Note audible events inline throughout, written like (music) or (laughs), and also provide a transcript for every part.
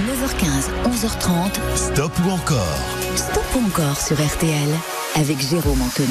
9h15, 11h30. Stop ou encore? Stop ou encore sur RTL avec Jérôme Anthony.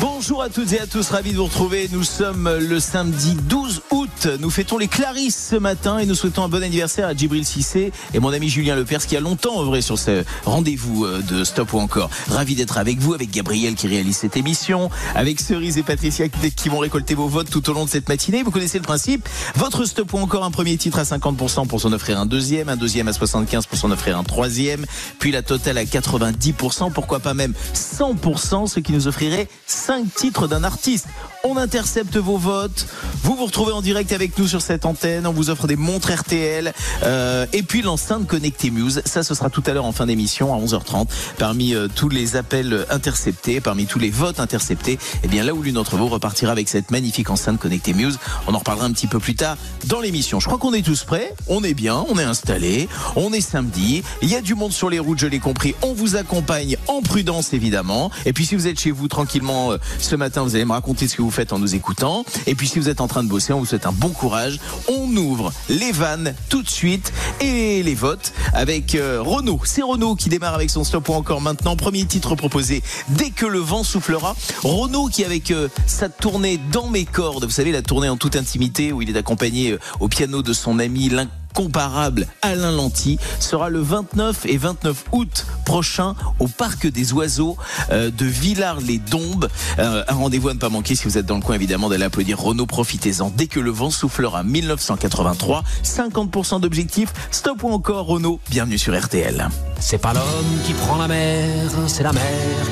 Bonjour à toutes et à tous, ravi de vous retrouver. Nous sommes le samedi 12 août. Nous fêtons les Clarisses ce matin et nous souhaitons un bon anniversaire à Djibril Cissé et mon ami Julien Lepers qui a longtemps œuvré sur ce rendez-vous euh, de Stop ou encore. Ravi d'être avec vous, avec Gabriel qui réalise cette émission, avec Cerise et Patricia qui vont récolter vos votes tout au long de cette matinée. Vous connaissez le principe. Votre Stop ou encore un premier titre à 50% pour s'en offrir un deuxième, un deuxième à 75% pour s'en offrir un troisième, puis la totale à 90%, pourquoi pas même 100%, ce qui nous offrirait 5 titres d'un artiste. On intercepte vos votes. Vous vous retrouvez en direct avec nous sur cette antenne. On vous offre des montres RTL euh, et puis l'enceinte connectée Muse. Ça, ce sera tout à l'heure en fin d'émission à 11h30. Parmi euh, tous les appels interceptés, parmi tous les votes interceptés, eh bien là où l'une d'entre vous repartira avec cette magnifique enceinte connectée Muse. On en reparlera un petit peu plus tard dans l'émission. Je crois qu'on est tous prêts. On est bien, on est installé. On est samedi. Il y a du monde sur les routes, je l'ai compris. On vous accompagne en prudence évidemment. Et puis si vous êtes chez vous tranquillement euh, ce matin, vous allez me raconter ce que vous faites en nous écoutant. Et puis si vous êtes en train de bosser, on vous souhaite un bon courage. On ouvre les vannes tout de suite et les votes avec euh, Renault. C'est Renault qui démarre avec son stop ou encore maintenant. Premier titre proposé dès que le vent soufflera. Renault qui avec euh, sa tournée dans mes cordes, vous savez la tournée en toute intimité où il est accompagné euh, au piano de son ami comparable Alain Lanty sera le 29 et 29 août prochain au Parc des Oiseaux euh, de Villars-les-Dombes. Euh, un rendez-vous à ne pas manquer si vous êtes dans le coin évidemment d'aller applaudir Renault. Profitez-en dès que le vent soufflera 1983. 50% d'objectifs. Stop ou encore Renault. Bienvenue sur RTL. C'est pas l'homme qui prend la mer, c'est la mer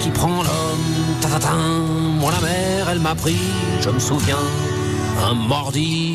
qui prend l'homme. Moi la mer, elle m'a pris, je me souviens, un mordi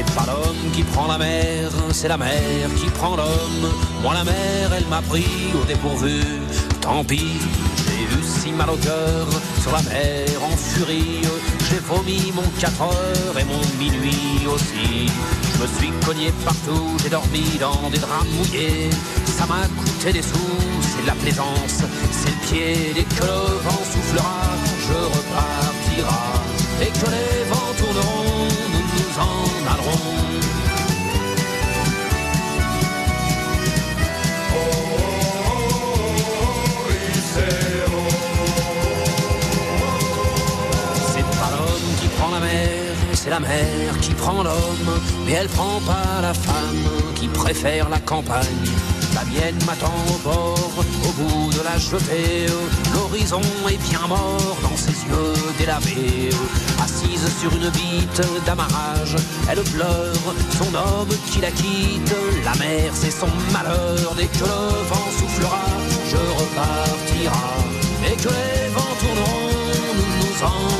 C'est pas l'homme qui prend la mer, c'est la mer qui prend l'homme. Moi la mer, elle m'a pris au dépourvu. Tant pis, j'ai eu si mal au cœur sur la mer en furie. J'ai vomi mon 4 heures et mon minuit aussi. Je me suis cogné partout, j'ai dormi dans des draps mouillés. Ça m'a coûté des sous, c'est la plaisance, c'est le pied. Dès que le vent soufflera, je repartira. Et que les vents tourneront, nous nous en C'est pas l'homme qui prend la mer, c'est la mer qui prend l'homme, mais elle prend pas la femme qui préfère la campagne. La mienne m'attend au bord, au bout la. L'horizon est bien mort dans ses yeux délavés. Assise sur une bite d'amarrage, elle pleure son homme qui la quitte. La mer, c'est son malheur. Dès que le vent soufflera, je repartira. Et que les vents tourneront, nous nous en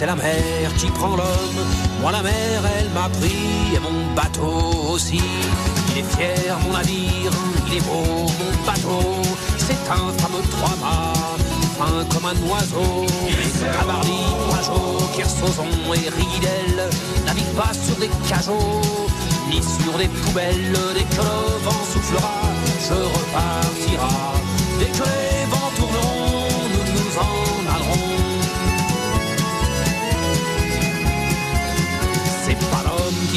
C'est la mer qui prend l'homme. Moi la mer, elle m'a pris et mon bateau aussi. Il est fier mon navire, il est beau mon bateau. C'est un fameux trois-mâts, fin comme un oiseau. Cabarly, Pajot, Kersozon et Ridel naviguent pas sur des cajots, ni sur des poubelles. Dès que le vent soufflera, je repartira. Dès que les vents tourneront, nous nous en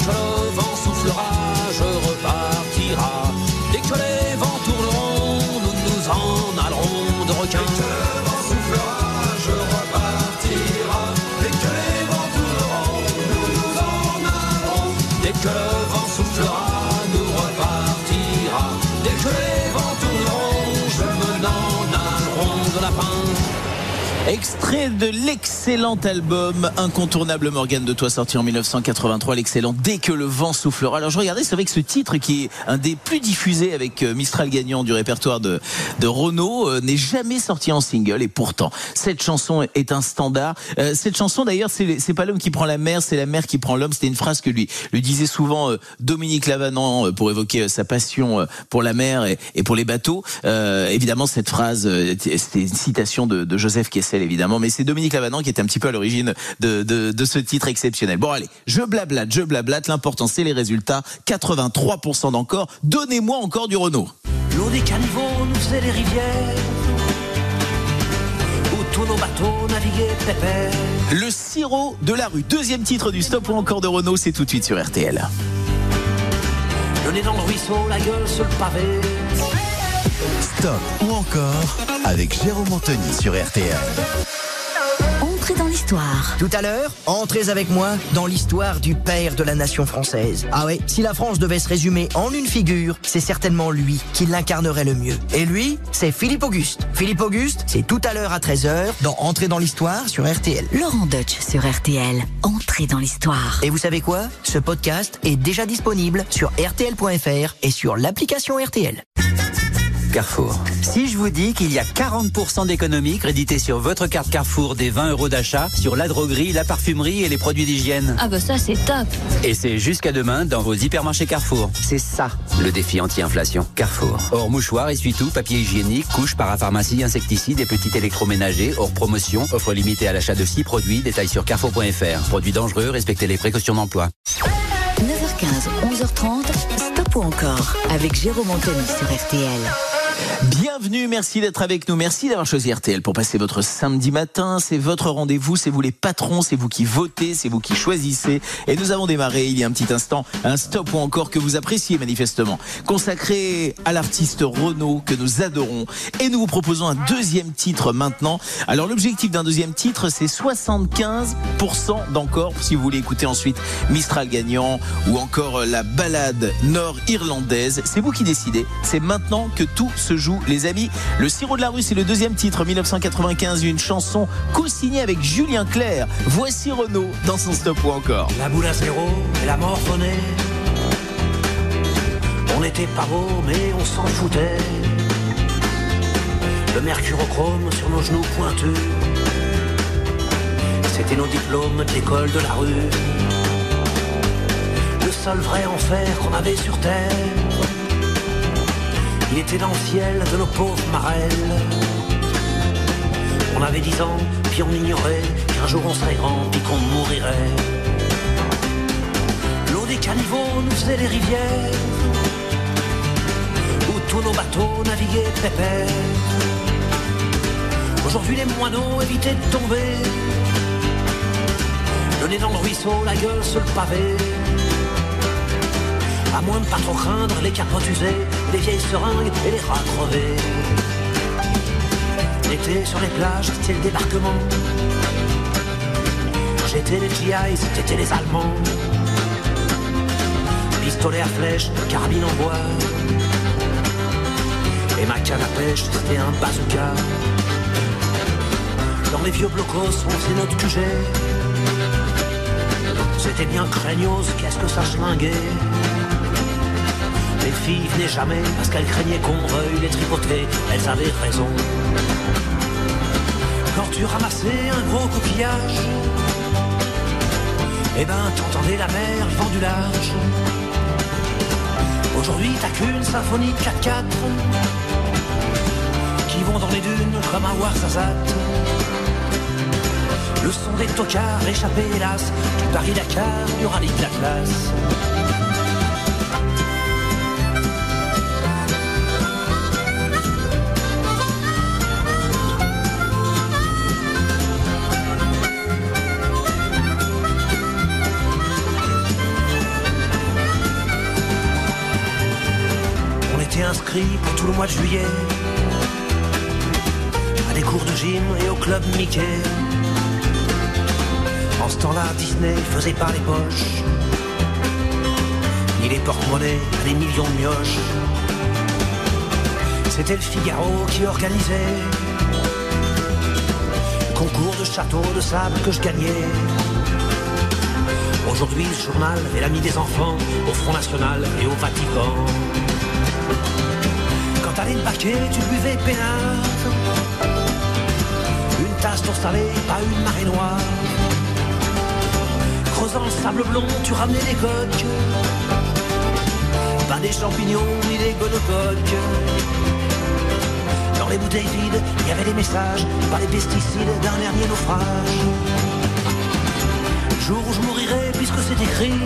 Dès Extrait de l'excellent album Incontournable Morgane de toi sorti en 1983, l'excellent Dès que le vent soufflera. Alors je regardais, c'est vrai que ce titre qui est un des plus diffusés avec euh, Mistral gagnant du répertoire de, Renault euh, n'est jamais sorti en single et pourtant cette chanson est un standard. Euh, cette chanson d'ailleurs c'est pas l'homme qui prend la mer, c'est la mer qui prend l'homme. C'était une phrase que lui disait souvent Dominique Lavanant pour évoquer sa passion pour la mer et, pour les bateaux. Évidemment cette phrase c'était une citation de Joseph Kessel évidemment, mais c'est Dominique Lavanant qui était un petit peu à l'origine de, de, de ce titre exceptionnel. Bon allez, je blablate, je blablate, l'important c'est les résultats, 83% d'encore, donnez-moi encore du Renault. L'eau des caniveaux nous faisait les rivières où tous nos bateaux naviguaient pépère. Le sirop de la rue, deuxième titre du stop ou encore de Renault, c'est tout de suite sur RTL. Le nez dans le ruisseau, la gueule sur le pavé. Stop ou encore avec Jérôme Anthony sur RTL. Entrez dans l'histoire. Tout à l'heure, entrez avec moi dans l'histoire du père de la nation française. Ah ouais, si la France devait se résumer en une figure, c'est certainement lui qui l'incarnerait le mieux. Et lui, c'est Philippe Auguste. Philippe Auguste, c'est tout à l'heure à 13h dans Entrez dans l'histoire sur RTL. Laurent Deutsch sur RTL. Entrez dans l'histoire. Et vous savez quoi? Ce podcast est déjà disponible sur rtl.fr et sur l'application RTL. Carrefour. Si je vous dis qu'il y a 40% d'économies créditées sur votre carte Carrefour des 20 euros d'achat sur la droguerie, la parfumerie et les produits d'hygiène. Ah bah ça c'est top Et c'est jusqu'à demain dans vos hypermarchés Carrefour. C'est ça, le défi anti-inflation. Carrefour. Hors mouchoir, essuie-tout, papier hygiénique, couches, parapharmacie, insecticides et petits électroménagers. Hors promotion, offre limitée à l'achat de 6 produits. Détails sur carrefour.fr. Produits dangereux, respectez les précautions d'emploi. 9h15, 11h30, stop ou encore avec Jérôme Anthony sur RTL. Bienvenue, merci d'être avec nous, merci d'avoir choisi RTL pour passer votre samedi matin. C'est votre rendez-vous, c'est vous les patrons, c'est vous qui votez, c'est vous qui choisissez. Et nous avons démarré il y a un petit instant un stop ou encore que vous appréciez manifestement, consacré à l'artiste Renaud que nous adorons. Et nous vous proposons un deuxième titre maintenant. Alors l'objectif d'un deuxième titre, c'est 75% d'encore, si vous voulez écouter ensuite Mistral gagnant ou encore la balade nord-irlandaise. C'est vous qui décidez. C'est maintenant que tout se joue, les amis. Le sirop de la rue, c'est le deuxième titre, 1995, une chanson co-signée avec Julien Clerc. Voici Renaud dans son stop ou encore. La boule à zéro et la mort renaît. On n'était pas beau, mais on s'en foutait. Le mercurochrome sur nos genoux pointus. C'était nos diplômes de l'école de la rue. Le seul vrai enfer qu'on avait sur terre. Il était dans le ciel de nos pauvres marelles. On avait dix ans, puis on ignorait qu'un jour on serait grand, puis qu'on mourirait. L'eau des caniveaux nous faisait les rivières, où tous nos bateaux naviguaient pépère. Aujourd'hui les moineaux évitaient de tomber, le nez dans le ruisseau, la gueule sur le pavé. À moins de pas trop craindre les capotes usées, les vieilles seringues et les rats crevés. L'été sur les plages, c'était le débarquement. J'étais les GIs, t'étais les Allemands. Pistolet à flèche, carabine en bois. Et ma canne à pêche, c'était un bazooka. Dans les vieux blocos, on faisait notre QG. C'était bien craignos, qu'est-ce que ça schlinguait. Les filles venaient jamais parce qu'elles craignaient qu'on veuille les tripoter, elles avaient raison. Quand tu ramassais un gros coquillage, eh ben t'entendais la mer, le vent du large. Aujourd'hui, t'as qu'une symphonie de 4-4 qui vont dans les dunes comme un. Le son des tocards échappé, hélas, du Paris-Dakar, du rallye de l'Atlas. Pour tout le mois de juillet à des cours de gym et au club Mickey. En ce temps-là, Disney faisait pas les poches, ni les porte-monnaies à des millions de mioches. C'était le Figaro qui organisait le concours de château de sable que je gagnais. Aujourd'hui, ce journal est l'ami des enfants au Front National et au Vatican. Tu buvais peinard. Une tasse d'eau salée, pas une marée noire. Creusant le sable blond, tu ramenais des coques. Pas des champignons ni des gonocoques. Dans les bouteilles vides, il y avait des messages, pas les pesticides d'un dernier naufrage. Jour où je mourirai, puisque c'est écrit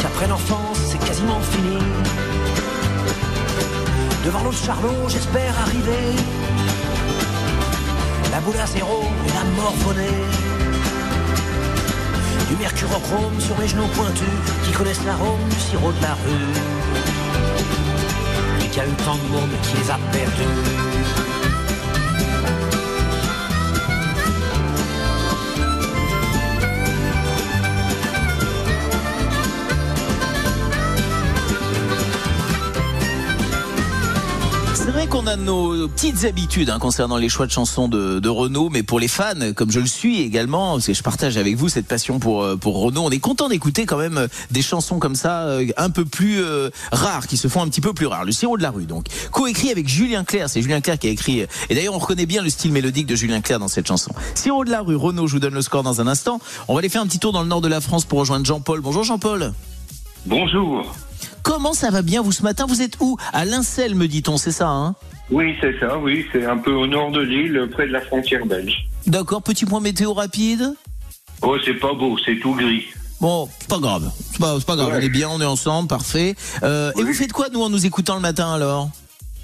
qu'après l'enfance, c'est quasiment fini. Devant l'autre Charlot, j'espère arriver. La boule à zéro et la morphonnée. Du mercurochrome sur les genoux pointus qui connaissent l'arôme du sirop de la rue. Lui qui a eu tant de monde qui les a perdus. Qu'on a nos petites habitudes hein, concernant les choix de chansons de, Renault, mais pour les fans, comme je le suis également, parce que je partage avec vous cette passion pour euh, pour Renault, on est content d'écouter quand même euh, des chansons comme ça, euh, un peu plus rares, qui se font un petit peu plus rares. Le sirop de la rue, donc coécrit avec Julien Clerc, c'est Julien Clerc qui a écrit. Et d'ailleurs, on reconnaît bien le style mélodique de Julien Clerc dans cette chanson. Sirop de la rue, Renault, je vous donne le score dans un instant. On va aller faire un petit tour dans le nord de la France pour rejoindre Jean-Paul. Bonjour Jean-Paul. Bonjour. Comment ça va bien vous ce matin Vous êtes où? À Lincel, me dit-on, c'est ça hein? Oui, c'est ça, oui, c'est un peu au nord de l'île, près de la frontière belge. D'accord, petit point météo rapide? Oh, c'est pas beau, c'est tout gris. Bon, c'est pas grave. C'est pas, grave. Ouais. On est bien, on est ensemble, parfait. Euh, Et vous faites quoi, nous, en nous écoutant le matin, alors?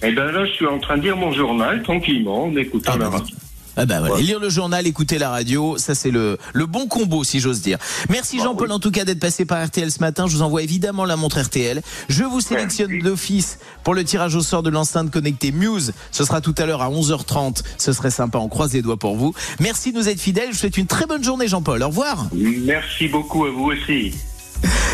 Eh ben là, je suis en train de lire mon journal, tranquillement, en écoutant Ah, la radio. Ah bah voilà. Ouais. Lire le journal, écouter la radio, ça c'est le, le bon combo, si j'ose dire. Merci Ah, Jean-Paul, oui. en tout cas, d'être passé par RTL ce matin. Je vous envoie évidemment la montre RTL. Je vous sélectionne d'office pour le tirage au sort de l'enceinte connectée Muse. Ce sera tout à l'heure à 11h30. Ce serait sympa, on croise les doigts pour vous. Merci de nous être fidèles. Je vous souhaite une très bonne journée, Jean-Paul. Au revoir. Merci beaucoup à vous aussi.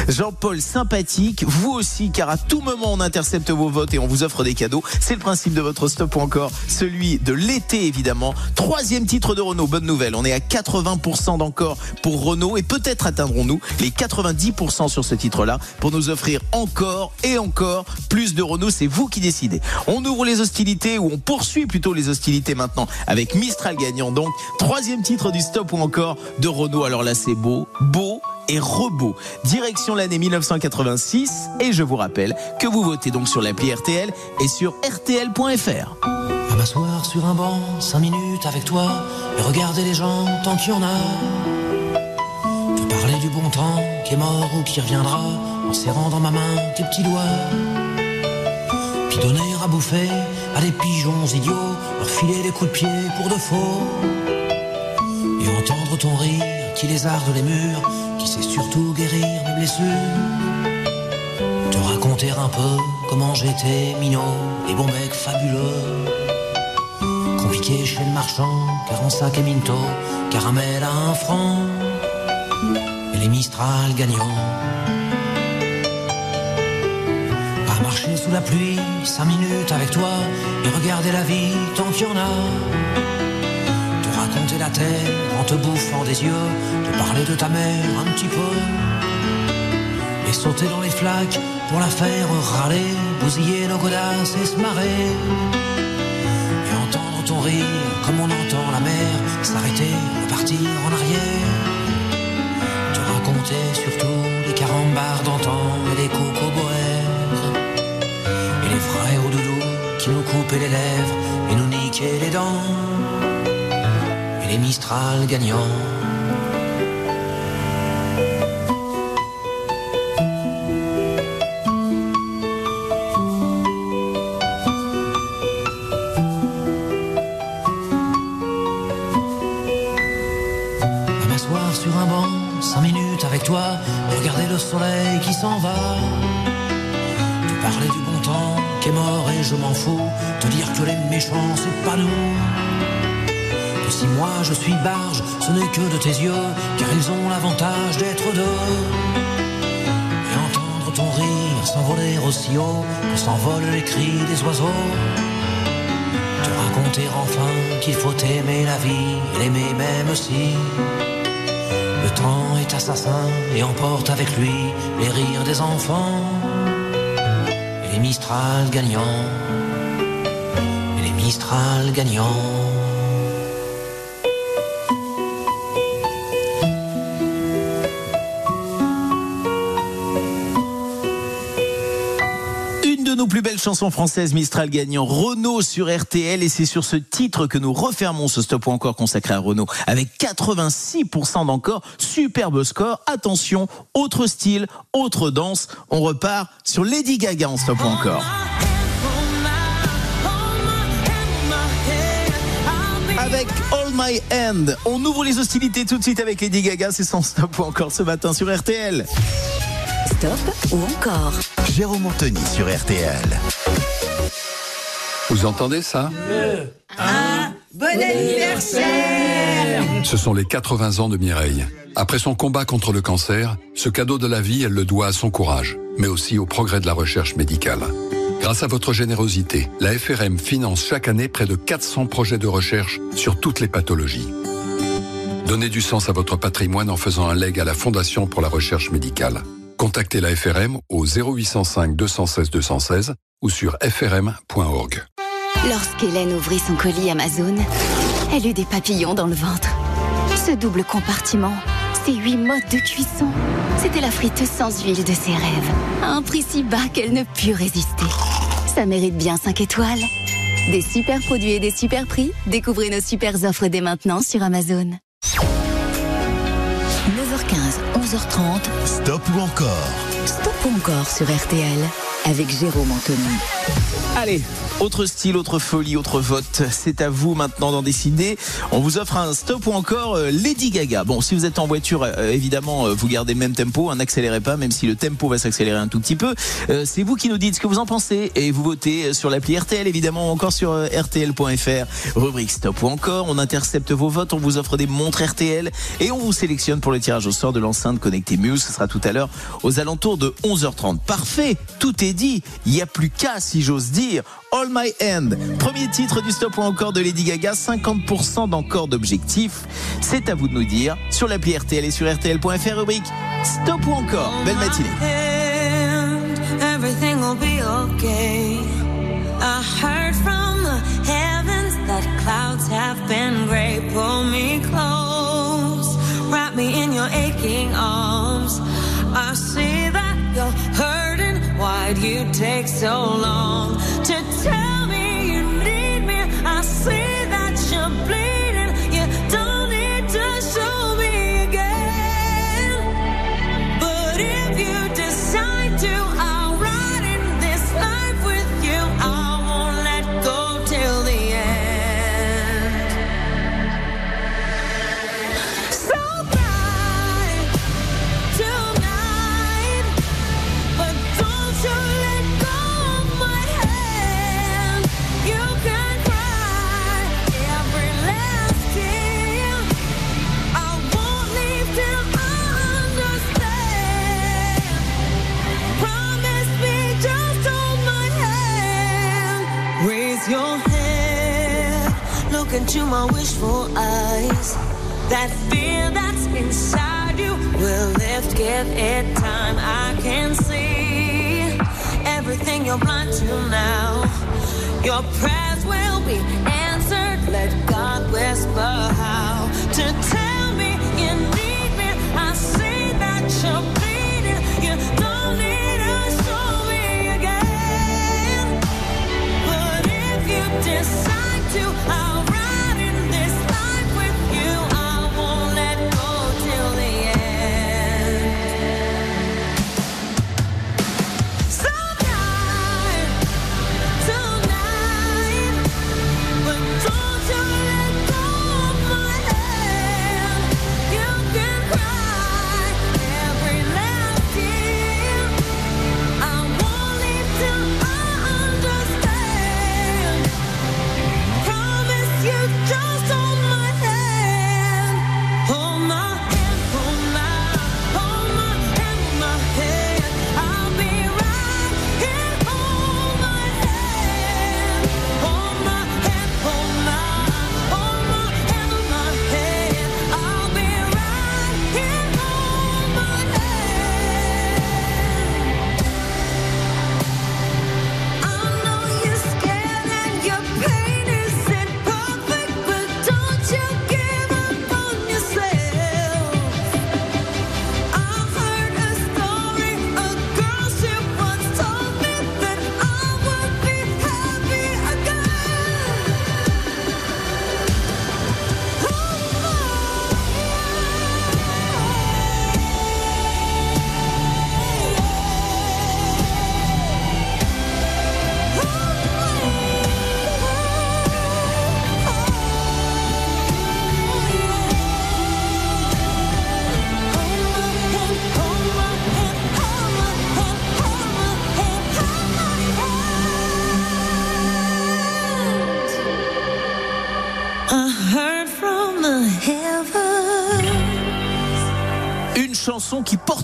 Jean-Paul sympathique, vous aussi, car à tout moment on intercepte vos votes et on vous offre des cadeaux. C'est le principe de votre stop ou encore celui de l'été évidemment. Troisième titre de Renault, bonne nouvelle. On est à 80% d'encore pour Renault et peut-être atteindrons-nous les 90% sur ce titre-là pour nous offrir encore et encore plus de Renault. C'est vous qui décidez. On ouvre les hostilités ou on poursuit plutôt les hostilités maintenant avec Mistral gagnant. Donc troisième titre du stop ou encore de Renault. Alors là c'est beau, beau et Rebeau. Direction l'année 1986 et je vous rappelle que vous votez donc sur l'appli RTL et sur rtl.fr. À m'asseoir sur un banc, cinq minutes avec toi, et regarder les gens tant qu'il y en a. Te parler du bon temps qui est mort ou qui reviendra, en serrant dans ma main tes petits doigts. Puis donner à bouffer à des pigeons idiots, leur filer des coups de pied pour de faux. Et entendre ton rire qui lézarde les murs, sait surtout guérir mes blessures. Te raconter un peu comment j'étais minot et bon mec fabuleux. Compliqué chez le marchand, car en sac et minto, caramel à un franc. Et les Mistral gagnants. À marcher sous la pluie, cinq minutes avec toi, et regarder la vie tant qu'il y en a raconter la terre en te bouffant des yeux, te parler de ta mère un petit peu, et sauter dans les flaques pour la faire râler, bousiller nos godasses et se marrer, et entendre ton rire comme on entend la mer s'arrêter, repartir en arrière, te raconter surtout les carambars d'antan et les cocoboères, et les frères au qui nous coupaient les lèvres et nous niquaient les dents. Mistral gagnants. À m'asseoir sur un banc, cinq minutes avec toi, regarder le soleil qui s'en va. Te parler du bon temps qui est mort et je m'en fous. Te dire que les méchants, c'est pas nous. Si moi je suis barge, ce n'est que de tes yeux, car ils ont l'avantage d'être deux. Et entendre ton rire s'envoler aussi haut que s'envolent les cris des oiseaux. Te raconter enfin qu'il faut aimer la vie, l'aimer même si. Le temps est assassin et emporte avec lui les rires des enfants et les Mistral gagnants et les Mistral gagnants. Chansons françaises, Mistral gagnant, Renault sur RTL, et c'est sur ce titre que nous refermons ce stop ou encore consacré à Renault, avec 86% d'encore, superbe score. Attention, autre style, autre danse, on repart sur Lady Gaga en stop ou encore. Avec All My Hand, on ouvre les hostilités tout de suite avec Lady Gaga, c'est son stop ou encore ce matin sur RTL. Stop ou encore Jérôme Anthony sur RTL. Vous entendez ça? Bon anniversaire Ce sont les 80 ans de Mireille. Après son combat contre le cancer, ce cadeau de la vie, elle le doit à son courage, mais aussi au progrès de la recherche médicale. Grâce à votre générosité, la FRM finance chaque année près de 400 projets de recherche sur toutes les pathologies. Donnez du sens à votre patrimoine en faisant un leg à la Fondation pour la recherche médicale. Contactez la FRM au 0805 216 216 ou sur frm.org. Lorsqu'Hélène ouvrit son colis Amazon, elle eut des papillons dans le ventre. Ce double compartiment, ces huit modes de cuisson, c'était la friteuse sans huile de ses rêves, à un prix si bas qu'elle ne put résister. Ça mérite bien 5 étoiles. Des super produits et des super prix, découvrez nos super offres dès maintenant sur Amazon. 9h15, 11h30, Stop ou encore. Stop ou encore sur RTL avec Jérôme Anthony. Allez, autre style, autre folie, autre vote. C'est à vous maintenant d'en décider. On vous offre un stop ou encore euh, Lady Gaga. Bon, si vous êtes en voiture, euh, évidemment, euh, vous gardez le même tempo, hein, n'accélérez pas, même si le tempo va s'accélérer un tout petit peu. C'est vous qui nous dites ce que vous en pensez et vous votez sur l'appli RTL, évidemment, ou encore sur RTL.fr. Rubrique stop ou encore. On intercepte vos votes, on vous offre des montres RTL et on vous sélectionne pour le tirage au sort de l'enceinte connectée Muse. Ce sera tout à l'heure aux alentours de 11h30. Parfait, tout est dit. Il n'y a plus qu'à, si j'ose dire. All My Hand. Premier titre du stop ou encore de Lady Gaga, 50% d'encore d'objectifs. C'est à vous de nous dire sur l'appli RTL et sur RTL.fr rubrique stop ou encore. Belle matinée. Everything will be okay. I heard from the heavens that clouds have been gray. Pull me close, wrap me in your aching arms. I You take so long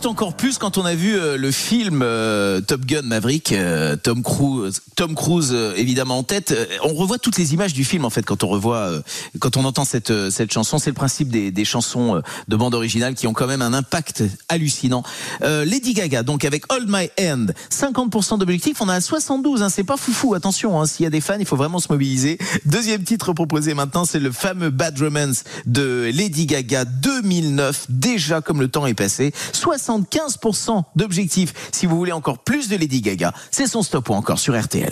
encore plus quand on a vu euh, le film euh, Top Gun Maverick, euh, Tom Cruise, Tom Cruise euh, évidemment en tête. Euh, On revoit toutes les images du film en fait quand on revoit, euh, quand on entend cette cette chanson. C'est le principe des, des chansons de bande originale qui ont quand même un impact hallucinant. Euh, Lady Gaga donc avec Hold My Hand, 50% d'objectifs, on a 72. Hein, c'est pas foufou. Attention, hein, s'il y a des fans, il faut vraiment se mobiliser. Deuxième titre proposé maintenant, c'est le fameux Bad Romance de Lady Gaga 2009. Déjà comme le temps est passé, 75% d'objectifs. Si vous voulez encore plus de Lady Gaga, c'est son stop ou encore sur RTL.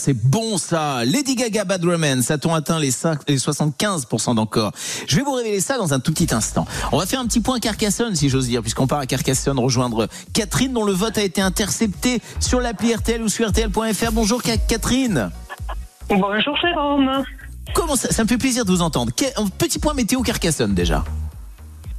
c'est bon ça. Lady Gaga Bad Romance, a-t-on atteint les, 5, les 75% d'encore? Je vais vous révéler ça dans un tout petit instant. On va faire un petit point Carcassonne, si j'ose dire, puisqu'on part à Carcassonne rejoindre Catherine, dont le vote a été intercepté sur l'appli RTL ou sur RTL.fr. Bonjour Ca- Catherine. Bonjour Jérôme. Comment ça Ça me fait plaisir de vous entendre. Petit point météo Carcassonne déjà.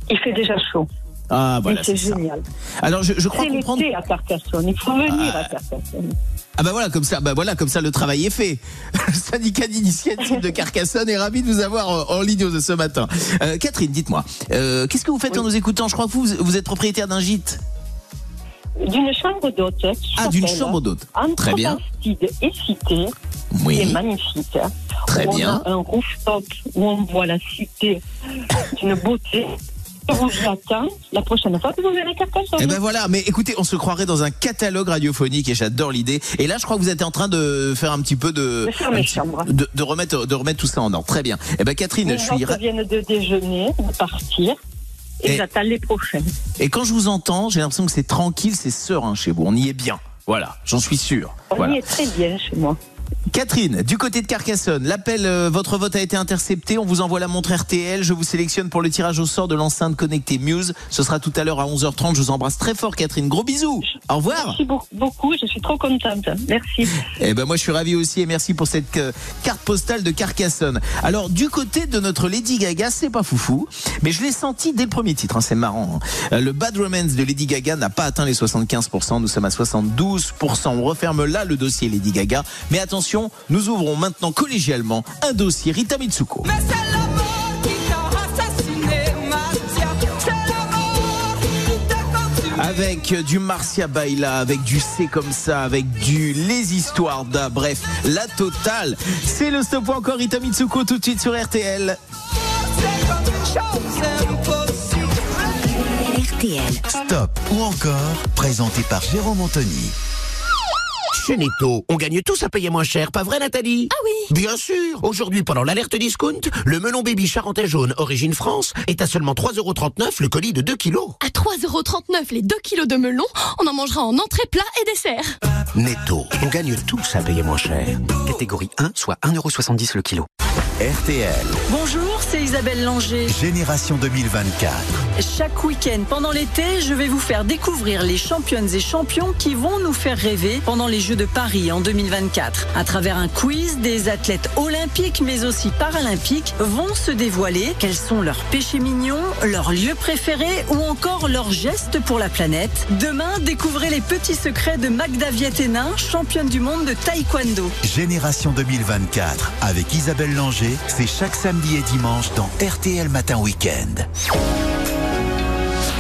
Il fait déjà chaud. Ah voilà. c'est c'est ça. génial. Alors je, je crois C'est comprendre. à Carcassonne. Il faut venir à Carcassonne. Ah bah voilà comme ça, bah voilà comme ça le travail est fait. Le (laughs) syndicat d'initiative de Carcassonne est ravi de vous avoir en, en ligne de ce matin. Euh, Catherine, dites-moi, euh, qu'est-ce que vous faites en nous écoutant? Je crois que vous, vous êtes propriétaire d'un gîte. D'une chambre d'hôte. Ah, d'une chambre d'hôte. Très bien. Et Cité. Oui. Qui est magnifique. Très on bien. a un rooftop où on voit la cité d'une beauté. Je vous la prochaine fois que vous venez à Carcassonne. Eh ben voilà, mais écoutez, on se croirait dans un catalogue radiophonique et j'adore l'idée. Et là, je crois que vous êtes en train de faire un petit peu de De faire mes chambres. de, de remettre de remettre tout ça en ordre. Très bien. Eh ben Catherine, Les je suis viennent de déjeuner, de partir. Et, Et- j'attends les prochaines. et quand je vous entends, j'ai l'impression que c'est tranquille, c'est serein chez vous. On y est bien. Voilà, j'en suis sûr. On Voilà. y est très bien chez moi. Catherine, du côté de Carcassonne, l'appel, euh, votre vote a été intercepté. On vous envoie la montre RTL. Je vous sélectionne pour le tirage au sort de l'enceinte connectée Muse. Ce sera tout à l'heure à 11h30. Je vous embrasse très fort, Catherine. Gros bisous. Au revoir. Merci beau- beaucoup, je suis trop contente. Merci. Eh ben moi je suis ravi aussi et merci pour cette euh, carte postale de Carcassonne. Alors du côté de notre Lady Gaga, c'est pas foufou, mais je l'ai senti dès le premier titre, hein, c'est marrant. hein. Euh, Le Bad Romance de Lady Gaga n'a pas atteint les 75%, nous sommes à 72%. On referme là le dossier Lady Gaga, mais attention, nous ouvrons maintenant collégialement un dossier Rita Mitsuko. Mais c'est l'amour qui t'a assassiné, Mathia. C'est l'amour qui t'a consumé. Avec euh, du Marcia Baila, avec du C'est comme ça, avec du Les Histoires d'A, bref, la totale. C'est le stop ou encore Rita Mitsuko tout de suite sur RTL. RTL. Stop ou encore, présenté par Jérôme Anthony. Chez Netto, on gagne tous à payer moins cher, pas vrai Nathalie? Ah oui Bien sûr Aujourd'hui, pendant l'alerte discount, le melon baby charentais jaune origine France est à seulement 3,39€ le colis de 2 kilos. À 3,39€ les 2 kilos de melon, on en mangera en entrée, plat et dessert. Netto, on gagne tous à payer moins cher. Catégorie 1, soit 1,70€ le kilo. RTL, Bonjour, c'est Isabelle Langer. Génération 2024. Chaque week-end pendant l'été, je vais vous faire découvrir les championnes et champions qui vont nous faire rêver pendant les Jeux de Paris en 2024. À travers un quiz, des athlètes olympiques mais aussi paralympiques vont se dévoiler quels sont leurs péchés mignons, leurs lieux préférés ou encore leurs gestes pour la planète? Demain, découvrez les petits secrets de Magda championne du monde de taekwondo. Génération 2024 avec Isabelle Langer, c'est chaque samedi et dimanche dans RTL Matin Week-end.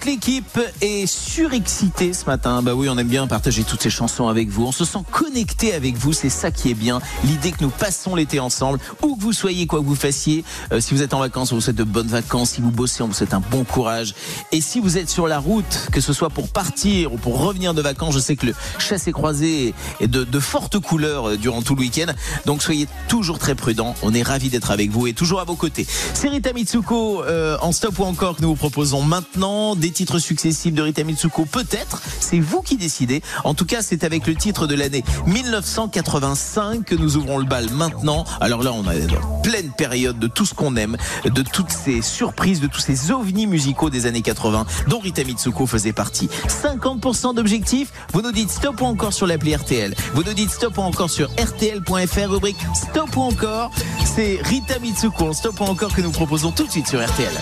Toute l'équipe est surexcitée ce matin. Bah oui, on aime bien partager toutes ces chansons avec vous. On se sent connecté avec vous, c'est ça qui est bien. L'idée que nous passons l'été ensemble, où que vous soyez, quoi que vous fassiez. Euh, si vous êtes en vacances, on vous souhaite de bonnes vacances. Si vous bossez, on vous souhaite un bon courage. Et si vous êtes sur la route, que ce soit pour partir ou pour revenir de vacances, je sais que le chassé croisé est de, de fortes couleurs euh, durant tout le week-end. Donc soyez toujours très prudents. On est ravis d'être avec vous et toujours à vos côtés. C'est Rita Mitsuko euh, en stop ou encore que nous vous proposons maintenant. Titres successifs de Rita Mitsuko, peut-être. C'est vous qui décidez. En tout cas, c'est avec le titre de l'année 1985 que nous ouvrons le bal maintenant. Alors là, on est en pleine période de tout ce qu'on aime, de toutes ces surprises, de tous ces ovnis musicaux des années 80 dont Rita Mitsuko faisait partie. 50% d'objectifs. Vous nous dites stop ou encore sur l'appli RTL. Vous nous dites stop encore sur RTL.fr, rubrique stop ou encore. C'est Rita Mitsuko en stop ou encore que nous proposons tout de suite sur RTL.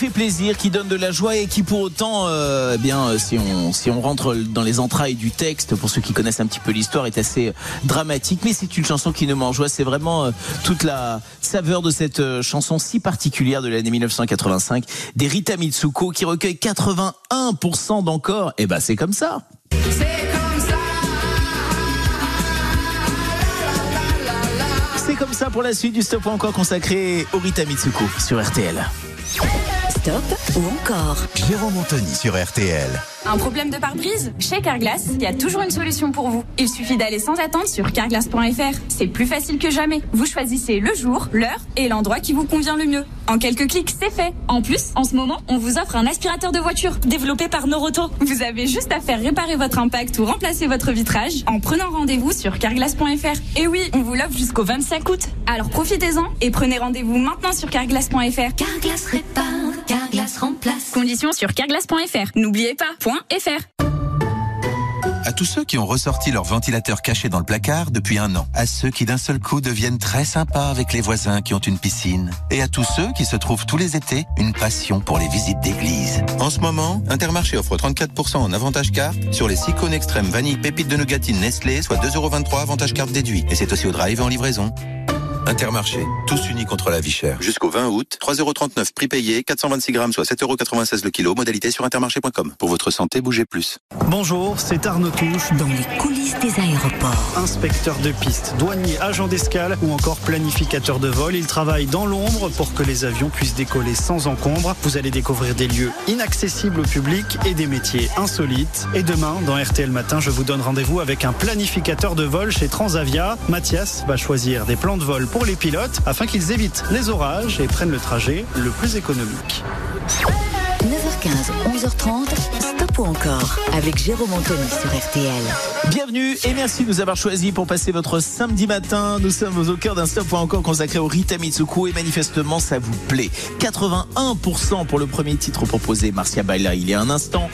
Fait plaisir, qui donne de la joie et qui pour autant, euh, eh bien, euh, si on si on rentre dans les entrailles du texte, pour ceux qui connaissent un petit peu l'histoire, est assez dramatique. Mais c'est une chanson qui nous met en joie. C'est vraiment euh, toute la saveur de cette euh, chanson si particulière de l'année 1985 des Rita Mitsuko qui recueille 81% d'encore. Et ben c'est comme ça. C'est comme ça pour la suite du Stop encore consacré au Rita Mitsuko sur RTL. Stop ou encore Jérôme Anthony sur RTL. Un problème de pare-brise Chez Carglass, il y a toujours une solution pour vous. Il suffit d'aller sans attendre sur carglass.fr. C'est plus facile que jamais. Vous choisissez le jour, l'heure et l'endroit qui vous convient le mieux. En quelques clics, c'est fait. En plus, en ce moment, on vous offre un aspirateur de voiture développé par Noroto. Vous avez juste à faire réparer votre impact ou remplacer votre vitrage en prenant rendez-vous sur carglass.fr. Et oui, on vous l'offre jusqu'au 25 août. Alors profitez-en et prenez rendez-vous maintenant sur carglass.fr. Carglass répare. Conditions sur carglass.fr. N'oubliez pas, .fr. À tous ceux qui ont ressorti leur ventilateur caché dans le placard depuis un an. À ceux qui d'un seul coup deviennent très sympas avec les voisins qui ont une piscine. Et à tous ceux qui se trouvent tous les étés une passion pour les visites d'église. En ce moment, Intermarché offre 34% en avantage carte sur les 6 cônes extrêmes vanille pépite de nougatine Nestlé, soit 2,23€ avantage carte déduit. Et c'est aussi au drive et en livraison. Intermarché, tous unis contre la vie chère. Jusqu'au 20 août, 3,39€ prix payé, 426 grammes, soit 7,96€ le kilo, modalité sur intermarché.com. Pour votre santé, bougez plus. Bonjour, c'est Arnaud Touche. Dans les coulisses des aéroports. Inspecteur de piste, douanier, agent d'escale ou encore planificateur de vol, il travaille dans l'ombre pour que les avions puissent décoller sans encombre. Vous allez découvrir des lieux inaccessibles au public et des métiers insolites. Et demain, dans RTL Matin, je vous donne rendez-vous avec un planificateur de vol chez Transavia. Mathias va choisir des plans de vol pour les pilotes afin qu'ils évitent les orages et prennent le trajet le plus économique. 9h15, 11h30, Stop ou encore avec Jérôme Anthony sur RTL. Bienvenue et merci de nous avoir choisis pour passer votre samedi matin. Nous sommes au cœur d'un stop ou encore consacré au Rita Mitsuko et manifestement ça vous plaît. 81% pour le premier titre proposé, Marcia Baila, il y a un instant.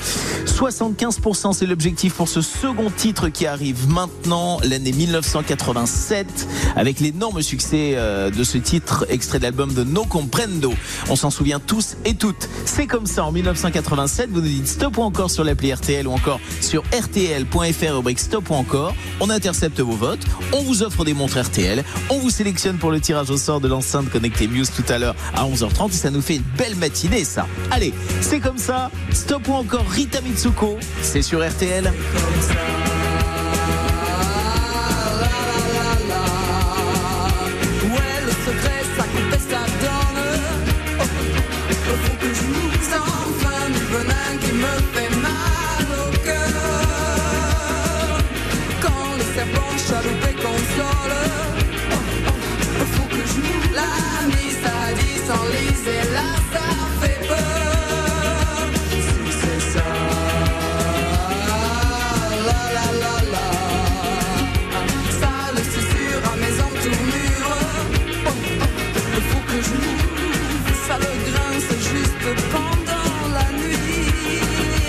75% c'est l'objectif pour ce second titre qui arrive maintenant, l'année 1987, avec l'énorme succès euh, de ce titre, extrait de l'album de No Comprendo. On s'en souvient tous et toutes. C'est comme ça en 1987, vous nous dites stop ou encore sur l'appli RTL ou encore sur rtl.fr rubrique stop ou encore. On intercepte vos votes, on vous offre des montres RTL, on vous sélectionne pour le tirage au sort de l'enceinte connectée Muse tout à l'heure à 11h30 et ça nous fait une belle matinée ça. Allez, c'est comme ça, stop ou encore Rita Mitsuko, c'est sur RTL. Pendant la nuit.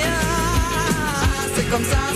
Ah, c'est comme ça,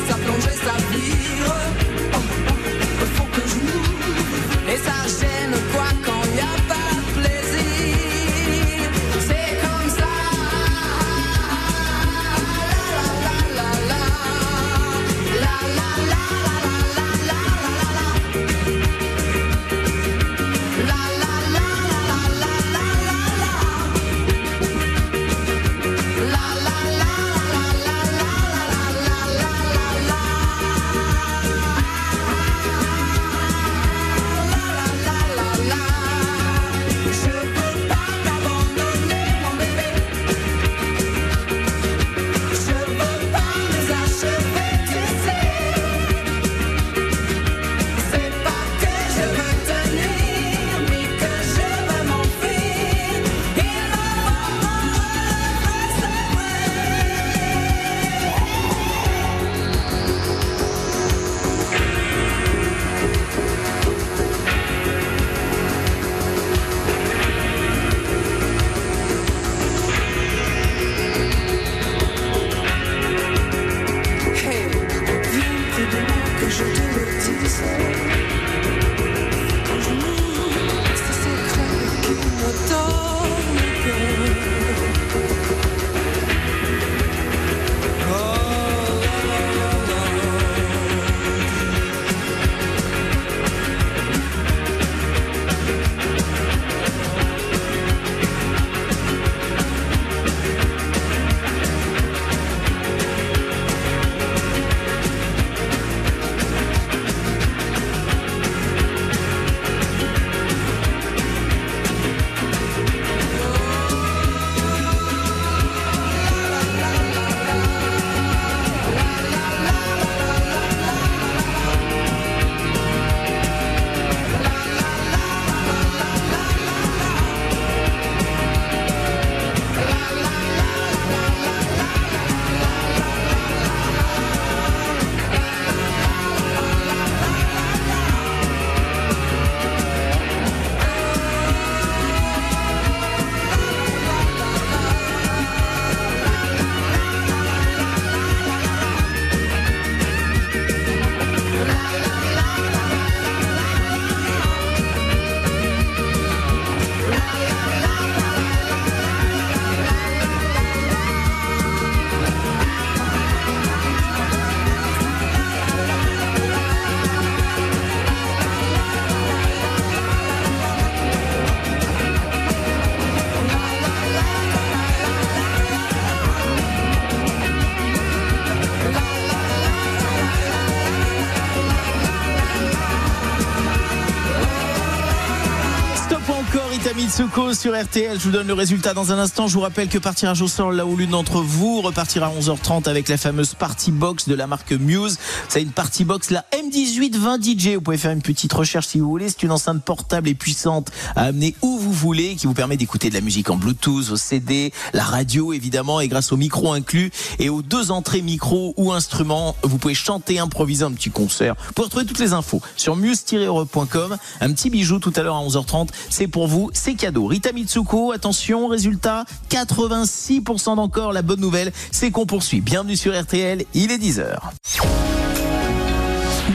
Sur RTL. Je vous donne le résultat dans un instant. Je vous rappelle que par tirage au là où l'une d'entre vous repartira à 11h30 avec la fameuse party box de la marque Muse. C'est une party box, la M1820 DJ. Vous pouvez faire une petite recherche si vous voulez. C'est une enceinte portable et puissante à amener où vous voulez, qui vous permet d'écouter de la musique en Bluetooth, au CD, la radio évidemment, et grâce au micro inclus et aux deux entrées micro ou instruments, vous pouvez chanter, improviser un petit concert. Vous pouvez retrouver toutes les infos sur muse-europe.com. Un petit bijou tout à l'heure à 11h30. C'est pour vous, c'est cadeau. Rita Mitsuko, attention, résultat, 86% d'encore. La bonne nouvelle, c'est qu'on poursuit. Bienvenue sur RTL, il est 10h.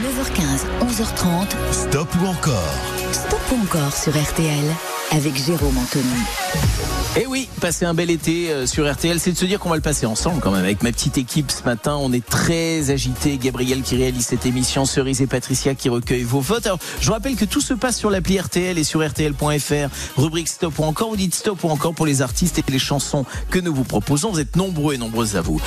9h15, 11h30. Stop ou encore Stop encore sur RTL avec Jérôme Anthony. Et Eh oui, passer un bel été euh, sur RTL, c'est de se dire qu'on va le passer ensemble quand même. Avec ma petite équipe ce matin, on est très agité. Gabriel qui réalise cette émission, Cerise et Patricia qui recueillent vos votes. Alors, je vous rappelle que tout se passe sur l'appli RTL et sur RTL.fr. Rubrique Stop ou encore, vous dites Stop ou encore pour les artistes et les chansons que nous vous proposons. Vous êtes nombreux et nombreuses à vous,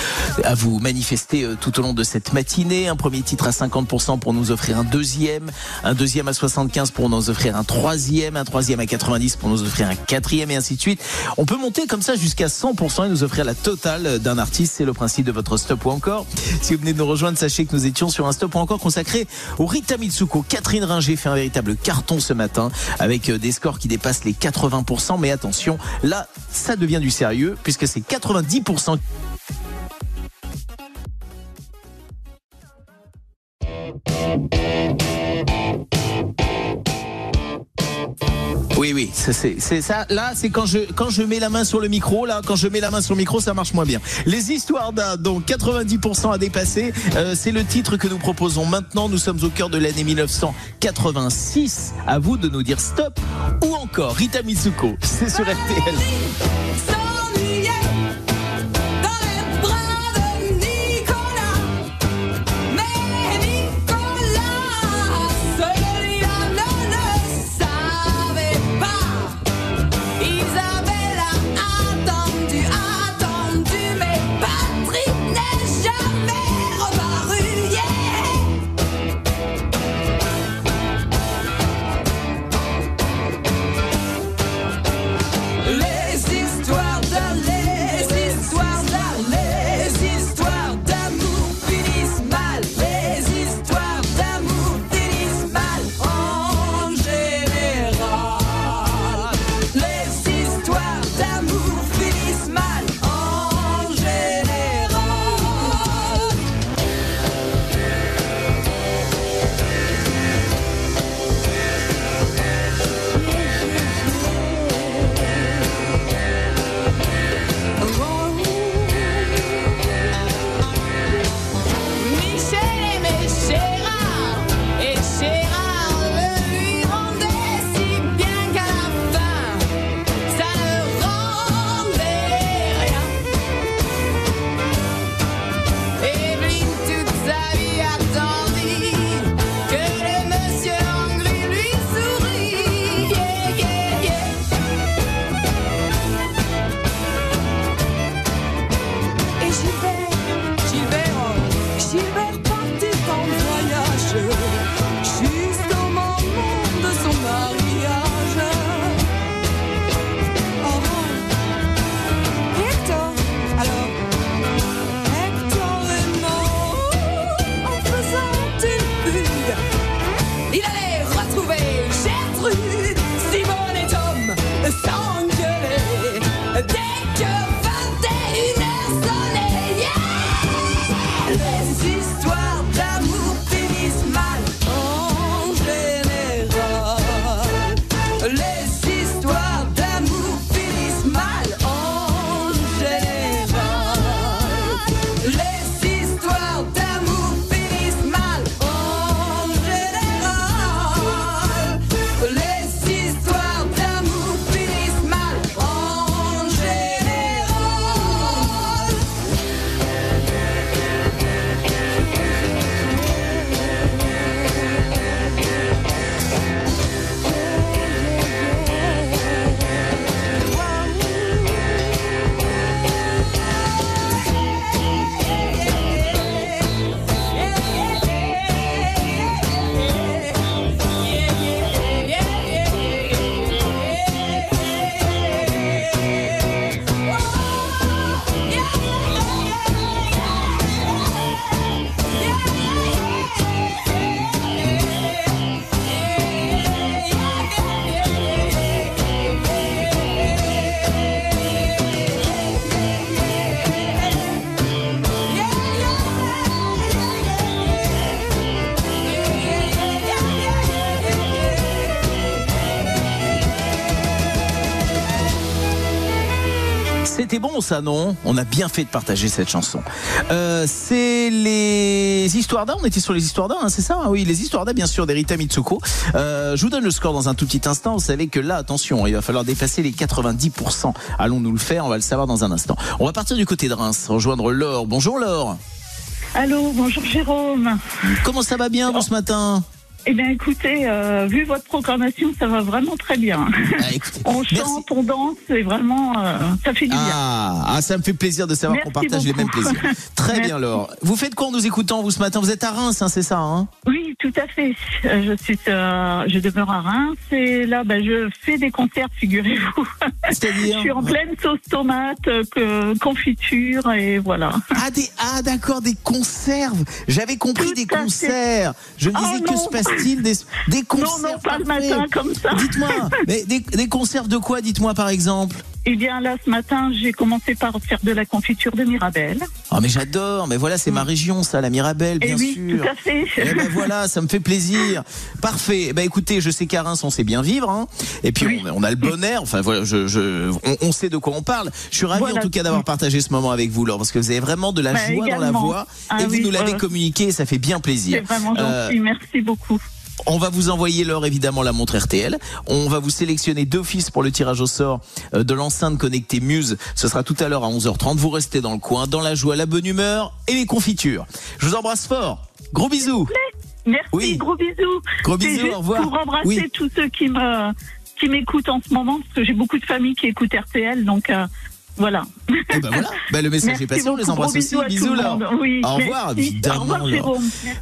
à vous manifester euh, tout au long de cette matinée. Un premier titre à 50% pour nous offrir un deuxième, un deuxième à 75 pour nous offrir un troisième, un troisième à 90 pour nous offrir un quatrième et ainsi de suite. On peut monter comme ça jusqu'à 100% et nous offrir la totale d'un artiste. C'est le principe de votre stop ou encore. Si vous venez de nous rejoindre, sachez que nous étions sur un stop ou encore consacré au Rita Mitsuko. Catherine Ringer fait un véritable carton ce matin avec euh, des scores qui dépassent les 80%. Mais attention, là, ça devient du sérieux puisque c'est 90% Oui, oui, c'est ça. Là, c'est quand je quand je mets la main sur le micro. Là, quand je mets la main sur le micro, ça marche moins bien. Les histoires d'un donc 90% à dépasser. euh, c'est le titre que nous proposons maintenant. Nous sommes au cœur de l'année 1986. À vous de nous dire stop ou encore Rita Mitsuko. C'est sur RTL. Bon ça, non On a bien fait de partager cette chanson. Euh, c'est les histoires d'un. On était sur les histoires d'un, hein, c'est ça hein Oui, les histoires d'un, bien sûr, d'Erita Mitsuko. Euh, je vous donne le score dans un tout petit instant. Vous savez que là, attention, il va falloir dépasser les 90%. Allons-nous le faire? On va le savoir dans un instant. On va partir du côté de Reims, rejoindre Laure. Bonjour Laure. Allô, bonjour Jérôme. Comment ça va bien vous ce matin? Eh bien écoutez, euh, vu votre programmation, ça va vraiment très bien. Ah, (laughs) on chante, on danse, c'est vraiment, euh, ça fait du bien. Ah, ah, ça me fait plaisir de savoir qu'on partage les mêmes plaisirs. (laughs) Très Merci. bien Laure. Vous faites quoi en nous écoutant vous ce matin? Vous êtes à Reims, hein, c'est ça hein? Oui, tout à fait. Euh, Je suis, euh, je demeure à Reims et là, ben, je fais des concerts, figurez-vous. (laughs) C'est-à-dire Je suis en pleine sauce tomate, euh, que- confiture et voilà. Ah, des, ah d'accord, des conserves. J'avais compris des concerts. Je me Oh disais que non. se passe-t-il des, des conserves Non, non, pas le matin comme ça. Dites-moi, (laughs) mais des, des conserves de quoi Dites-moi par exemple? Eh bien là, ce matin, j'ai commencé par faire de la confiture de Mirabelle. Ah mais j'adore, mais voilà c'est ma région ça, la Mirabelle bien Eh oui, sûr. tout à fait. Eh ben voilà, ça me fait plaisir. Parfait. Eh ben écoutez, je sais qu'à Reims on sait bien vivre, hein. Et puis on, on a le bon air. Enfin voilà, je, je, on, on sait de quoi on parle. Je suis ravi Voilà. en tout cas d'avoir partagé ce moment avec vous, Laure, parce que vous avez vraiment de la Bah, joie dans la voix Ah et vous nous l'avez euh, communiqué, et ça fait bien plaisir. C'est vraiment gentil, Euh, merci beaucoup. On va vous envoyer l'heure évidemment la montre RTL. On va vous sélectionner d'office pour le tirage au sort euh, de l'enceinte connectée Muse. Ce sera tout à l'heure à 11h30. Vous restez dans le coin, dans la joie, la bonne humeur et les confitures. Je vous embrasse fort. Gros bisous. Merci, gros bisous. Gros bisous, juste au revoir. Pour embrasser Oui. tous ceux qui me qui m'écoutent en ce moment, parce que j'ai beaucoup de familles qui écoutent RTL, donc euh, voilà. Eh ben voilà. Ben, le message Merci est passé. On les embrasse aussi. bisous là. Oui, Au revoir merci. évidemment. Au revoir, Laure.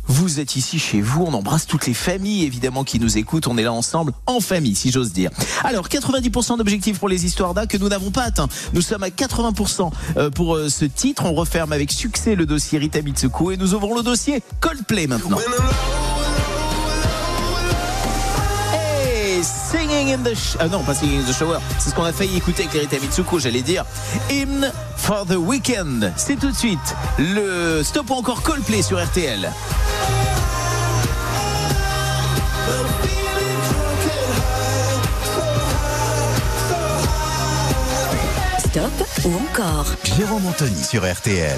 Vous êtes ici chez vous. On embrasse toutes les familles évidemment qui nous écoutent. On est là ensemble en famille, si j'ose dire. Alors 90% d'objectifs pour les histoires d'A que nous n'avons pas atteint. Nous sommes à 80% euh, pour euh, ce titre. On referme avec succès le dossier Rita Mitsuko et nous ouvrons le dossier Coldplay maintenant. Singing in the sh- ah non pas singing in the shower. C'est ce qu'on a failli écouter avec Rita Mitsuko j'allais dire. Hymn for the Weekend. C'est tout de suite le stop ou encore Coldplay sur RTL Stop ou encore. Jérôme Anthony sur RTL.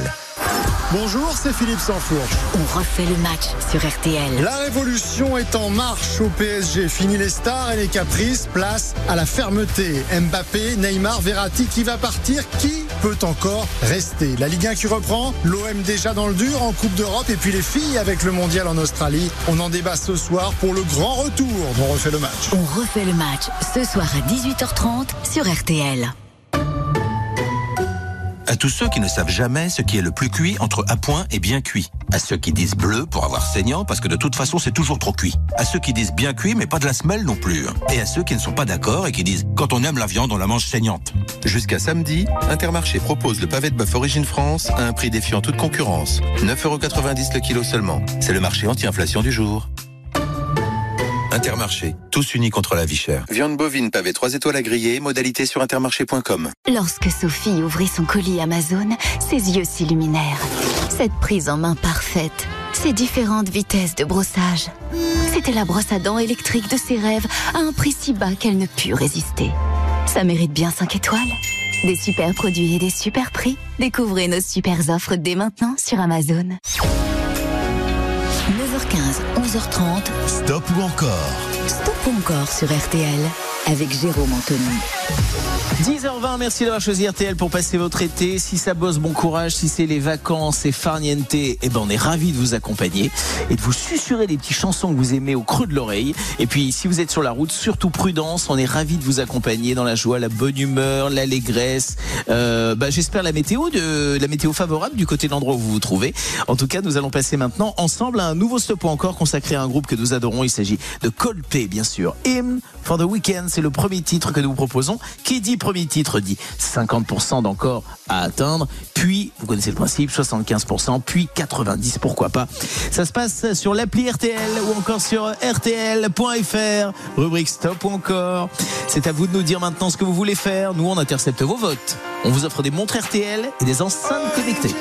Bonjour, c'est Philippe Sansfourche. On refait le match sur RTL. La révolution est en marche au PSG. Fini les stars et les caprices, place à la fermeté. Mbappé, Neymar, Verratti, qui va partir Qui peut encore rester? La Ligue 1 qui reprend, l'OM déjà dans le dur en Coupe d'Europe et puis les filles avec le mondial en Australie. On en débat ce soir pour le grand retour dont refait le match. On refait le match ce soir à 18h30 sur RTL. À tous ceux qui ne savent jamais ce qui est le plus cuit entre à point et bien cuit. À ceux qui disent bleu pour avoir saignant parce que de toute façon c'est toujours trop cuit. À ceux qui disent bien cuit mais pas de la semelle non plus. Et à ceux qui ne sont pas d'accord et qui disent quand on aime la viande on la mange saignante. Jusqu'à samedi, Intermarché propose le pavé de bœuf Origine France à un prix défiant toute concurrence. 9,90€ le kilo seulement. C'est le marché anti-inflation du jour. Intermarché, tous unis contre la vie chère. Viande bovine pavé 3 étoiles à griller, modalité sur intermarché.com. Lorsque Sophie ouvrit son colis Amazon, ses yeux s'illuminèrent. Cette prise en main parfaite, ces différentes vitesses de brossage. C'était la brosse à dents électrique de ses rêves à un prix si bas qu'elle ne put résister. Ça mérite bien 5 étoiles. Des super produits et des super prix. Découvrez nos super offres dès maintenant sur Amazon. 9h15, 11h30. Stop ou encore? Stop ou encore sur RTL avec Jérôme Anthony. 10h20, merci d'avoir choisi RTL pour passer votre été. Si ça bosse, bon courage. Si c'est les vacances et farniente, eh ben on est ravis de vous accompagner et de vous susurrer des petites chansons que vous aimez au creux de l'oreille. Et puis, si vous êtes sur la route, surtout prudence. On est ravis de vous accompagner dans la joie, la bonne humeur, l'allégresse. Euh, bah, j'espère la météo de la météo favorable du côté de l'endroit où vous vous trouvez. En tout cas, nous allons passer maintenant ensemble à un nouveau stop encore consacré à un groupe que nous adorons. Il s'agit de Coldplay, bien sûr. Hymn for the Weekend, c'est le premier titre que nous vous proposons. Qui dit premier titre dit 50% d'encore à atteindre, puis, vous connaissez le principe, 75%, puis 90%, pourquoi pas. Ça se passe sur l'appli RTL ou encore sur rtl.fr, rubrique stop ou encore. C'est à vous de nous dire maintenant ce que vous voulez faire. Nous, on intercepte vos votes. On vous offre des montres RTL et des enceintes connectées.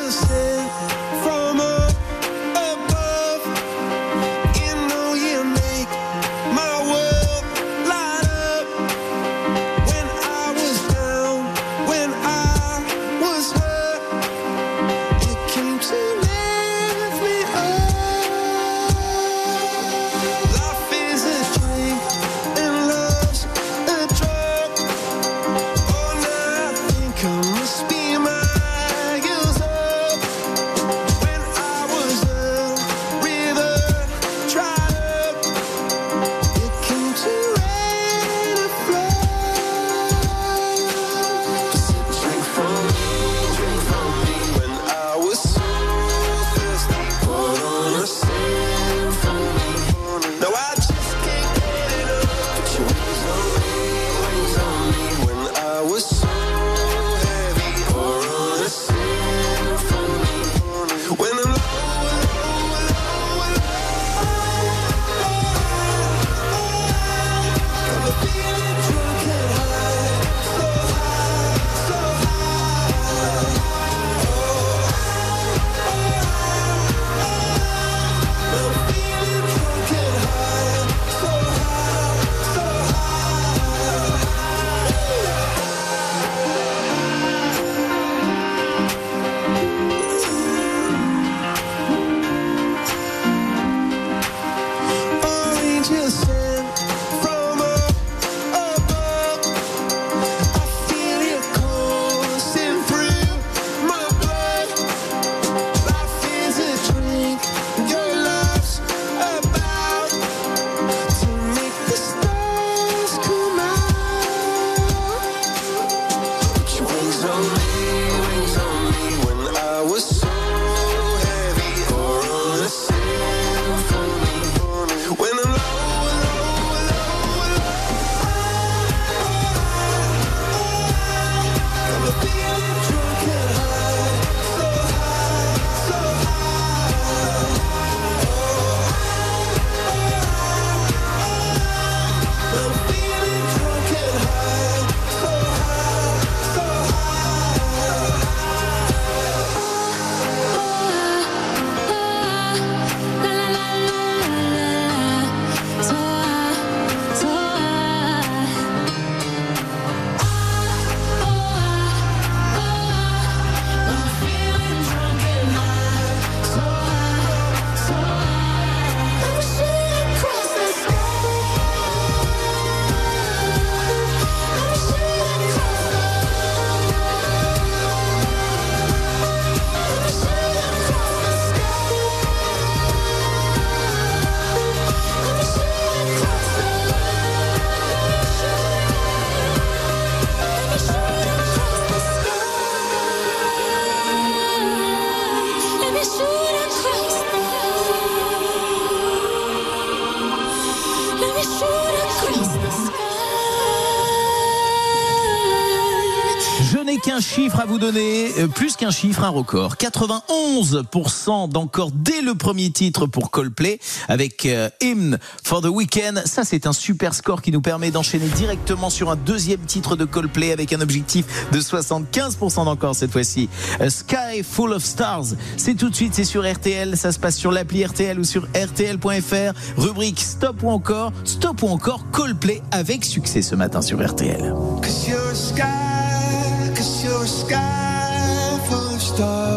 Chiffre à vous donner, euh, plus qu'un chiffre, un record. 91% d'encore dès le premier titre pour Coldplay avec euh, Hymn for the Weekend. Ça, c'est un super score qui nous permet d'enchaîner directement sur un deuxième titre de Coldplay avec un objectif de 75% d'encore cette fois-ci. Sky Full of Stars. C'est tout de suite, c'est sur RTL. Ça se passe sur l'appli RTL ou sur RTL.fr. Rubrique Stop ou encore, Stop ou encore Coldplay avec succès ce matin sur RTL. Cause you're a sky full of stars.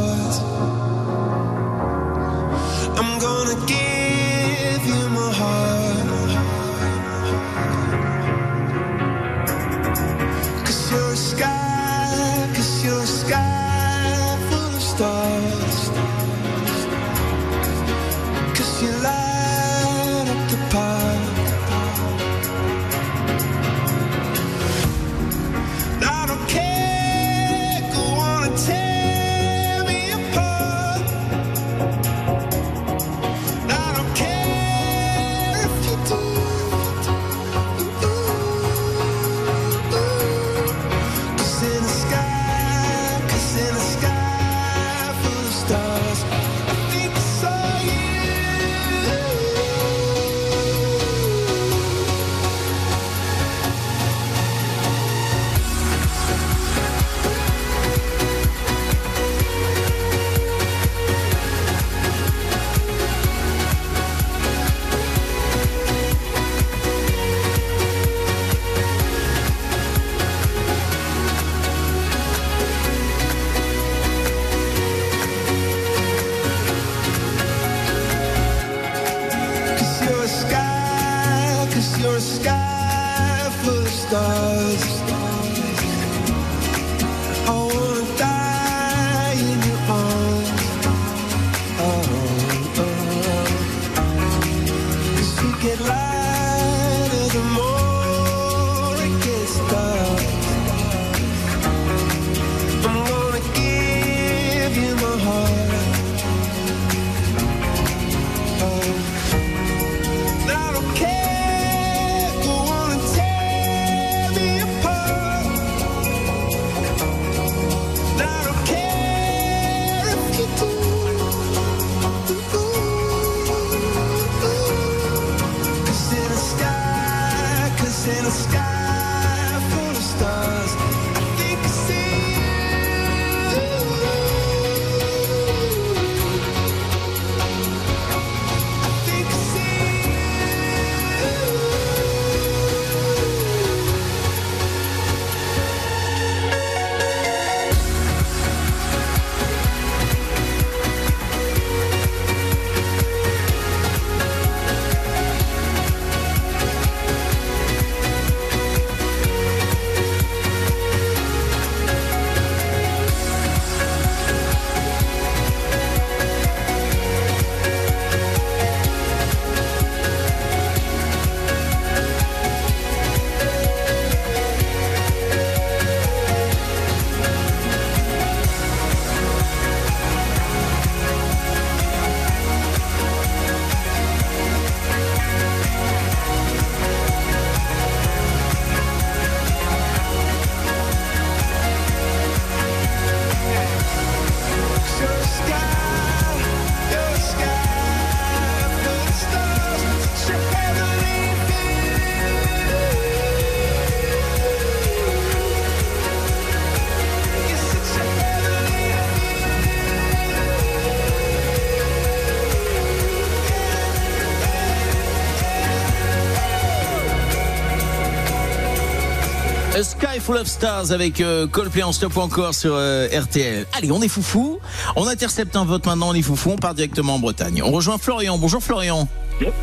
Sky Full of Stars avec euh, Coldplay en stop ou encore sur euh, RTL. Allez, on est foufou. On intercepte un vote maintenant, on est foufou. On part directement en Bretagne. On rejoint Florian. Bonjour Florian.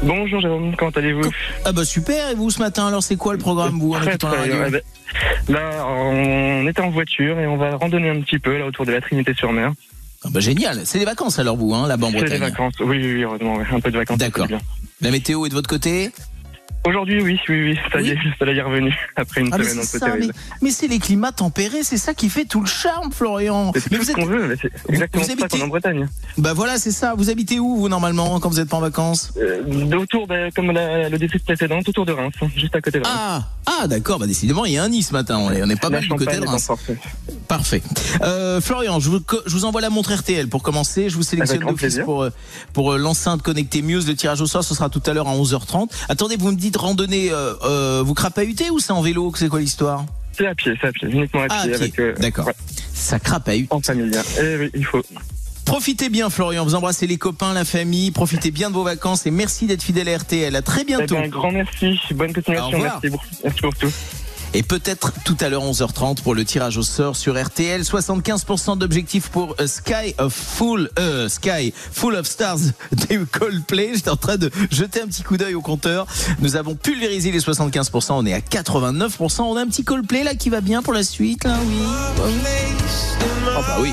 Bonjour Jérôme, comment allez-vous Ah bah super. Et vous ce matin Alors c'est quoi le programme vous en Très, écoutant la très radio bien. Eh ben, Là, on était en voiture et on va randonner un petit peu là autour de la Trinité-sur-Mer. Ah bah génial. C'est des vacances alors vous, hein, là-bas en C'est des Bretagne. vacances, oui, oui, oui, heureusement, ouais, un peu de vacances. D'accord. La météo est de votre côté? Aujourd'hui, oui, oui, oui, ça y est, ça y est revenu après une Ah, semaine un peu ça, mais, terrible. mais c'est les climats tempérés, c'est ça qui fait tout le charme, Florian. C'est tout vous ce qu'on veut, mais c'est exactement vous ça habitez- qu'on en Bretagne. Bah voilà, c'est ça. Vous habitez où, vous, normalement, quand vous n'êtes pas en vacances? Euh, autour, comme la- le district précédent, autour de Reims, juste à côté de Reims. Ah, Ah d'accord, bah décidément il y a un nid ce matin, on est, on est pas La mal du côté de Reims. Parfait. Euh, Florian, je vous, je vous envoie la montre RTL pour commencer. Je vous sélectionne d'office pour, euh, pour l'enceinte connectée Muse. Le tirage au sort, ce sera tout à l'heure à 11h30. Attendez, vous me dites randonnée, euh, euh, vous crapahutez ou c'est en vélo C'est quoi l'histoire C'est à pied, c'est à pied, uniquement à Ah, pied. pied. avec, euh, D'accord. ouais, Ça crapahute. en famille. Eh oui, il faut. Profitez bien Florian, vous embrassez les copains, la famille, profitez bien de vos vacances et merci d'être fidèle à RTL. À très Eh bientôt. ben, un grand merci, bonne continuation, merci, beaucoup. merci pour tout. Et peut-être tout à l'heure 11h30 pour le tirage au sort sur RTL. 75% d'objectifs pour A Sky of Full euh, Sky Full of Stars (laughs) des Coldplay. J'étais en train de jeter un petit coup d'œil au compteur. Nous avons pulvérisé les 75%. On est à 89%. On a un petit Coldplay là qui va bien pour la suite oui. Oh bah oui.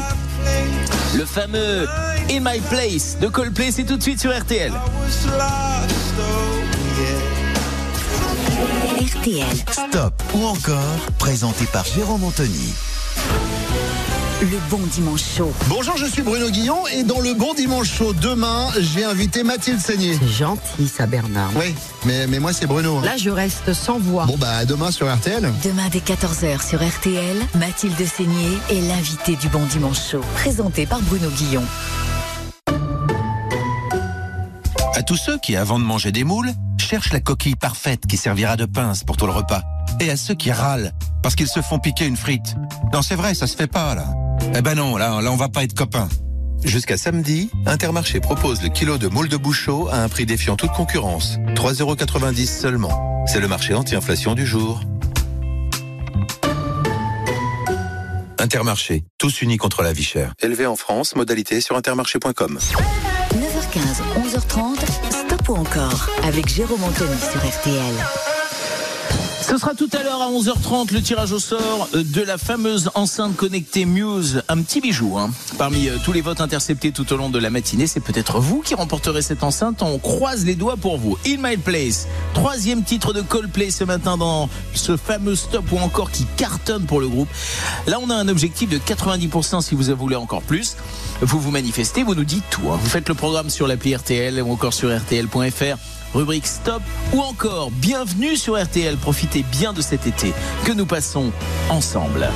Le fameux In My Place de Coldplay, c'est tout de suite sur RTL. RTL. Stop ou encore, présenté par Jérôme Anthony. Le bon dimanche chaud. Bonjour, je suis Bruno Guillon et dans le Bon Dimanche Chaud demain, j'ai invité Mathilde Seigné. C'est gentil, ça, Bernard. Oui, mais, mais moi c'est Bruno. hein. Là, je reste sans voix. Bon bah à demain sur RTL. Demain dès 14h sur RTL, Mathilde Seigné est l'invitée du Bon Dimanche Chaud. Présenté par Bruno Guillon. À tous ceux qui, avant de manger des moules, cherchent la coquille parfaite qui servira de pince pour tout le repas. Et à ceux qui râlent parce qu'ils se font piquer une frite. Non, c'est vrai, ça se fait pas, là. Eh ben non, là, là, on va pas être copains. Jusqu'à samedi, Intermarché propose le kilo de moules de bouchot à un prix défiant toute concurrence. 3,90€ seulement. C'est le marché anti-inflation du jour. Intermarché, tous unis contre la vie chère. Élevé en France, modalité sur intermarché.com. 9h15, 11h30, Stop ou encore avec Jérôme Anthony sur RTL. Ce sera tout à l'heure à 11h30 le tirage au sort euh, de la fameuse enceinte connectée Muse. Un petit bijou. Hein. Parmi euh, tous les votes interceptés tout au long de la matinée, c'est peut-être vous qui remporterez cette enceinte. On croise les doigts pour vous. In My Place, troisième titre de Coldplay ce matin dans ce fameux stop ou encore qui cartonne pour le groupe. Là, on a un objectif de 90% si vous en voulez encore plus. Vous vous manifestez, vous nous dites tout. hein. Vous faites le programme sur l'appli RTL ou encore sur RTL.fr rubrique Stop ou encore Bienvenue sur RTL. Profitez bien de cet été que nous passons ensemble.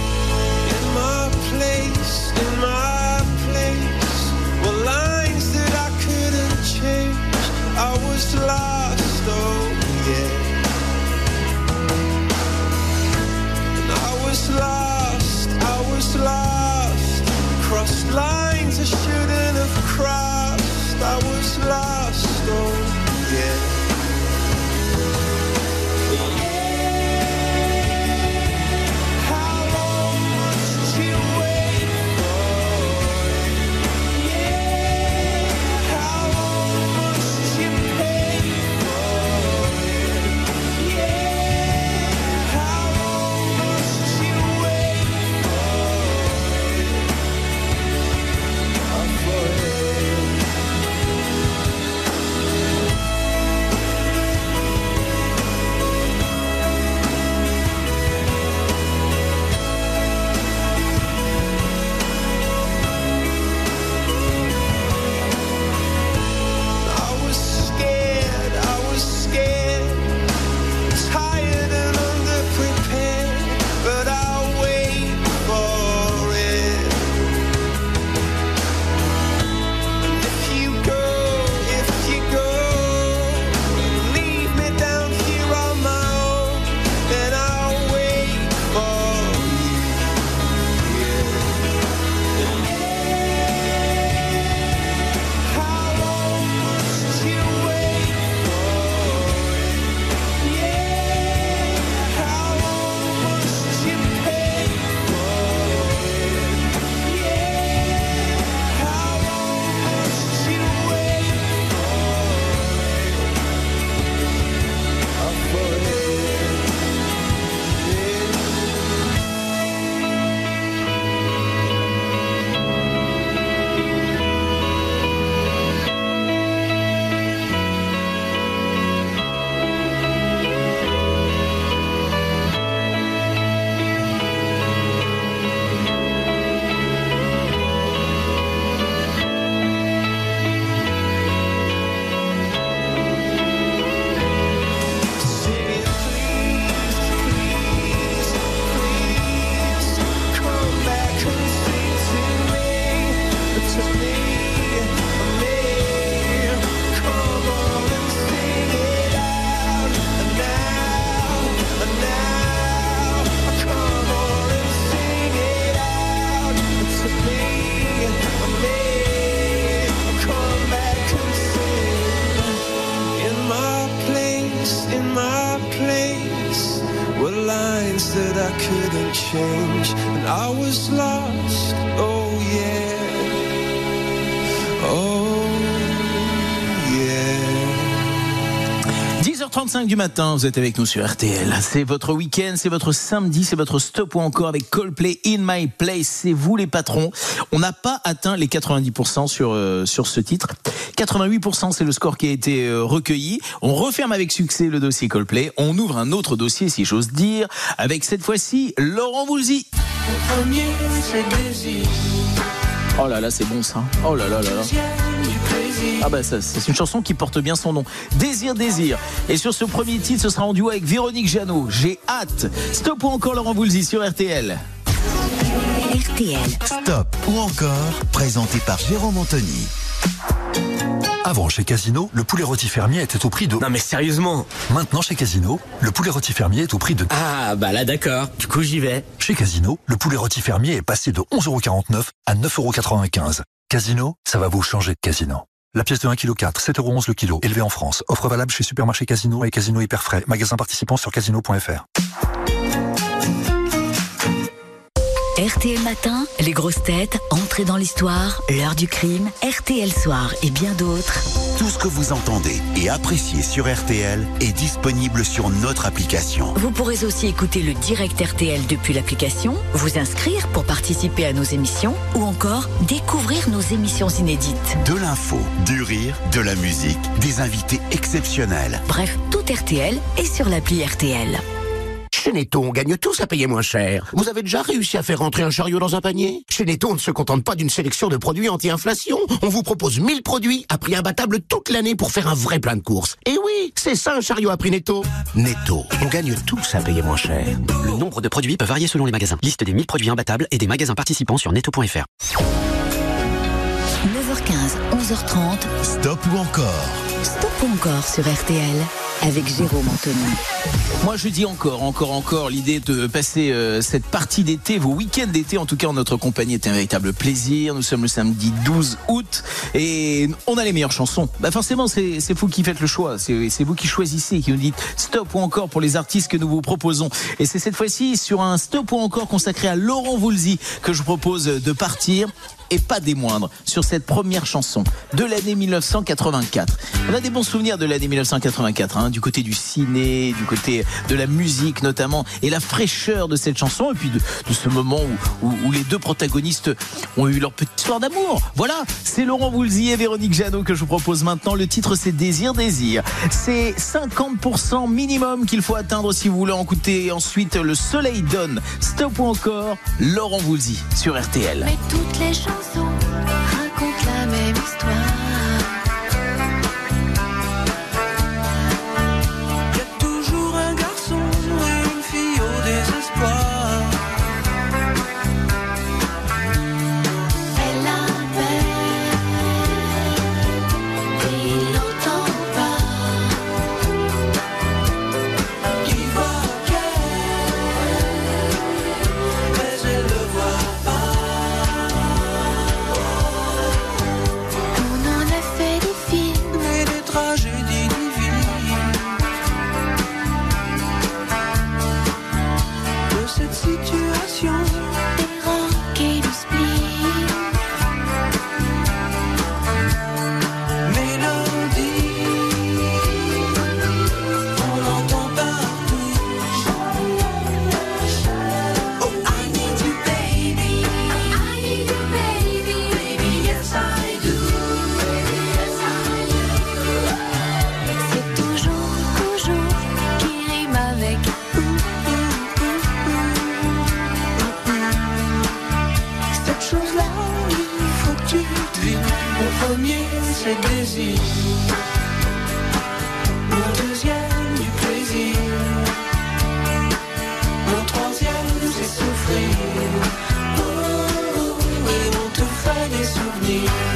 Du matin, vous êtes avec nous sur RTL. C'est votre week-end, c'est votre samedi, c'est votre stop ou encore avec Coldplay In My Place. C'est vous les patrons. On n'a pas atteint les 90% sur, euh, sur ce titre. 88% c'est le score qui a été euh, recueilli. On referme avec succès le dossier Coldplay. On ouvre un autre dossier, si j'ose dire, avec cette fois-ci Laurent Voulzy. Oh là là, c'est bon ça. Oh là là là là. Ah bah ça, c'est une chanson qui porte bien son nom. Désir, désir. Et sur ce premier titre, ce sera en duo avec Véronique Jeannot. J'ai hâte. Stop ou encore Laurent Voulzy sur RTL. RTL. Stop ou encore, présenté par Jérôme Anthony. Avant, chez Casino, le poulet rôti fermier était au prix de... Non mais sérieusement Maintenant, chez Casino, le poulet rôti fermier est au prix de... Ah bah là d'accord, du coup j'y vais. Chez Casino, le poulet rôti fermier est passé de 11,49€ à 9,95€. Casino, ça va vous changer de casino. La pièce de 1,4 kg, 7,11€ le kilo, élevée en France. Offre valable chez Supermarché Casino et Casino Hyper Frais. Magasin participant sur casino.fr. RTL Matin, les grosses têtes, entrée dans l'histoire, l'heure du crime, RTL Soir et bien d'autres. Tout ce que vous entendez et appréciez sur RTL est disponible sur notre application. Vous pourrez aussi écouter le direct RTL depuis l'application, vous inscrire pour participer à nos émissions ou encore découvrir nos émissions inédites. De l'info, du rire, de la musique, des invités exceptionnels. Bref, tout RTL est sur l'appli RTL. Chez Netto, on gagne tous à payer moins cher. Vous avez déjà réussi à faire rentrer un chariot dans un panier? Chez Netto, on ne se contente pas d'une sélection de produits anti-inflation. On vous propose 1000 produits à prix imbattable toute l'année pour faire un vrai plein de courses. Et oui, c'est ça un chariot à prix Netto. Netto, on gagne tous à payer moins cher. Le nombre de produits peut varier selon les magasins. Liste des 1000 produits imbattables et des magasins participants sur netto.fr. 9h15, 11h30, Stop ou encore encore sur RTL avec Jérôme Anthony. Moi je dis encore, encore, encore, l'idée de passer euh, cette partie d'été, vos week-ends d'été, en tout cas en notre compagnie, est un véritable plaisir. Nous sommes le samedi 12 août et on a les meilleures chansons. Bah forcément, c'est vous qui faites le choix, c'est vous qui choisissez, qui nous dites stop ou encore pour les artistes que nous vous proposons. Et c'est cette fois-ci sur un stop ou encore consacré à Laurent Voulzy que je vous propose de partir et pas des moindres sur cette première chanson de l'année 1984. On a des bons souvenirs de l'année 1984, hein, du côté du ciné, du côté de la musique notamment, et la fraîcheur de cette chanson, et puis de, ce moment où, les deux protagonistes ont eu leur petite histoire d'amour. Voilà, c'est Laurent Voulzy et Véronique Jeannot que je vous propose maintenant. Le titre c'est Désir, Désir. C'est 50% minimum qu'il faut atteindre si vous voulez en écouter ensuite Le Soleil donne. Stop ou encore Laurent Voulzy sur RTL. Racontent la même histoire. Premier, c'est désir. Mon deuxième, du plaisir. Mon troisième, c'est souffrir. Oh, oh, oh, et on te fait des souvenirs.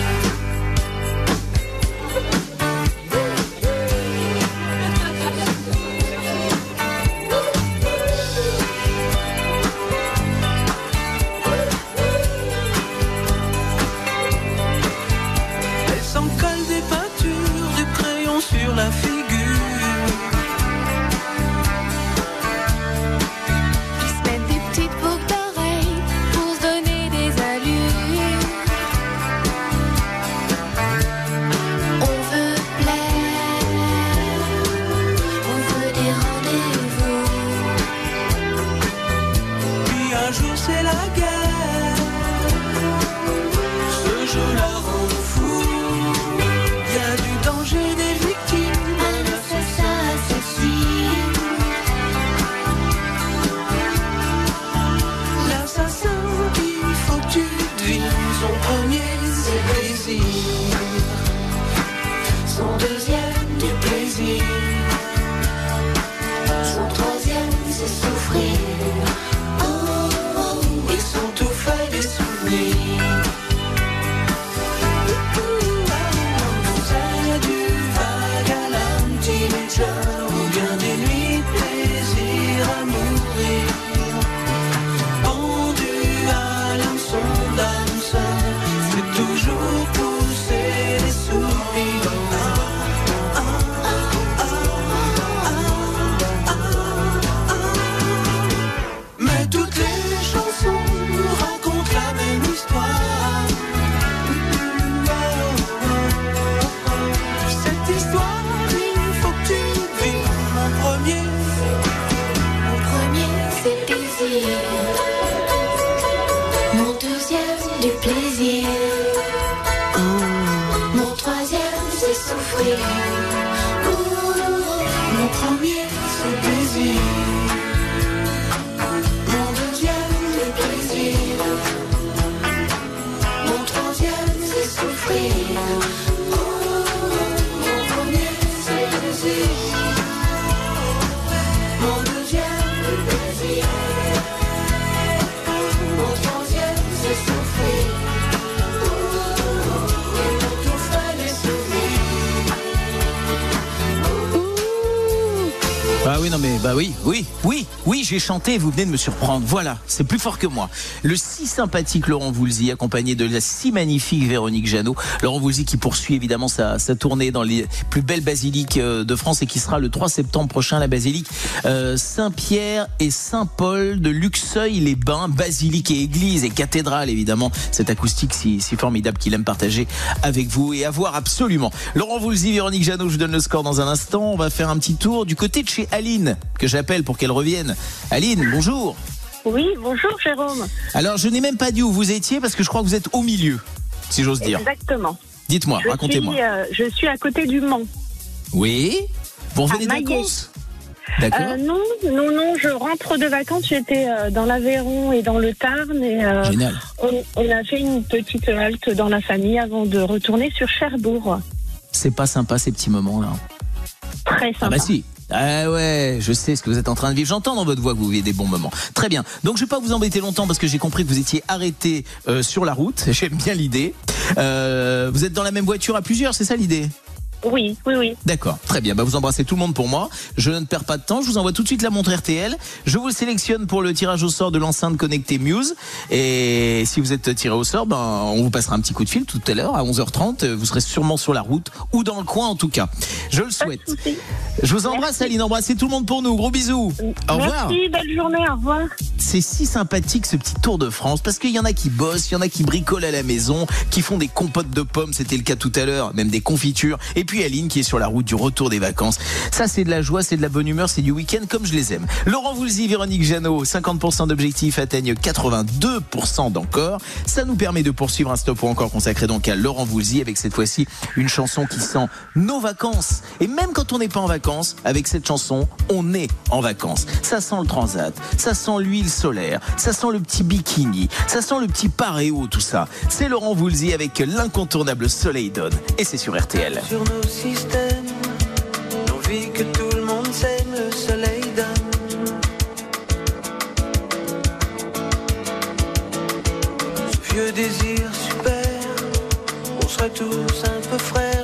J'ai chanté, vous venez de me surprendre. Voilà, c'est plus fort que moi. Le si sympathique Laurent Voulzy, accompagné de la si magnifique Véronique Jeannot. Laurent Voulzy qui poursuit évidemment sa, sa tournée dans les plus belles basiliques euh, de France et qui sera le 3 septembre prochain la basilique euh, Saint-Pierre et Saint-Paul de Luxeuil-les-Bains, basilique et église et cathédrale évidemment. Cette acoustique si, si formidable qu'il aime partager avec vous et à voir absolument. Laurent Voulzy, Véronique Jeannot, je vous donne le score dans un instant. On va faire un petit tour du côté de chez Aline, que j'appelle pour qu'elle revienne. Aline, bonjour. Oui, bonjour Jérôme. Alors, je n'ai même pas dit où vous étiez parce que je crois que vous êtes au milieu, si j'ose dire. Exactement. Dites-moi, racontez-moi. euh, je suis à côté du Mans. Oui Vous revenez de vacances D'accord. Euh, non, non, non, je rentre de vacances. J'étais euh, dans l'Aveyron et dans le Tarn. Et, euh, Génial. On, on a fait une petite halte dans la famille avant de retourner sur Cherbourg. C'est pas sympa ces petits moments-là. Très sympa. Ah bah si. Ah ouais, je sais ce que vous êtes en train de vivre. J'entends dans votre voix que vous vivez des bons moments. Très bien. Donc je vais pas vous embêter longtemps parce que j'ai compris que vous étiez arrêté euh, sur la route. (laughs) J'aime bien l'idée. Euh, vous êtes dans la même voiture à plusieurs, c'est ça l'idée? Oui, oui, oui. D'accord, très bien. Bah, vous embrassez tout le monde pour moi. Je ne perds pas de temps. Je vous envoie tout de suite la montre RTL. Je vous sélectionne pour le tirage au sort de l'enceinte connectée Muse. Et si vous êtes tiré au sort, ben, on vous passera un petit coup de fil tout à l'heure à 11h30. Vous serez sûrement sur la route ou dans le coin en tout cas. Je le souhaite. Je vous embrasse, Aline. Embrassez tout le monde pour nous. Gros bisous. Au revoir. Merci, belle journée, au revoir. C'est si sympathique ce petit tour de France parce qu'il y en a qui bossent, il y en a qui bricolent à la maison, qui font des compotes de pommes, c'était le cas tout à l'heure, même des confitures. Et puis Aline qui est sur la route du retour des vacances. Ça c'est de la joie, c'est de la bonne humeur, c'est du week-end comme je les aime. Laurent Voulzy, Véronique Jeannot, 50% d'objectifs atteignent 82% d'encore. Ça nous permet de poursuivre un stop ou encore consacré donc à Laurent Voulzy avec cette fois-ci une chanson qui sent nos vacances. Et même quand on n'est pas en vacances, avec cette chanson, on est en vacances. Ça sent le transat, ça sent l'huile solaire, ça sent le petit bikini, ça sent le petit paréo, tout ça. C'est Laurent Voulzy avec l'incontournable Soleil donne. Et c'est sur RTL. Systèmes, nos vies que tout le monde sème, le soleil donne. Ce vieux désir super, on serait tous un peu frères,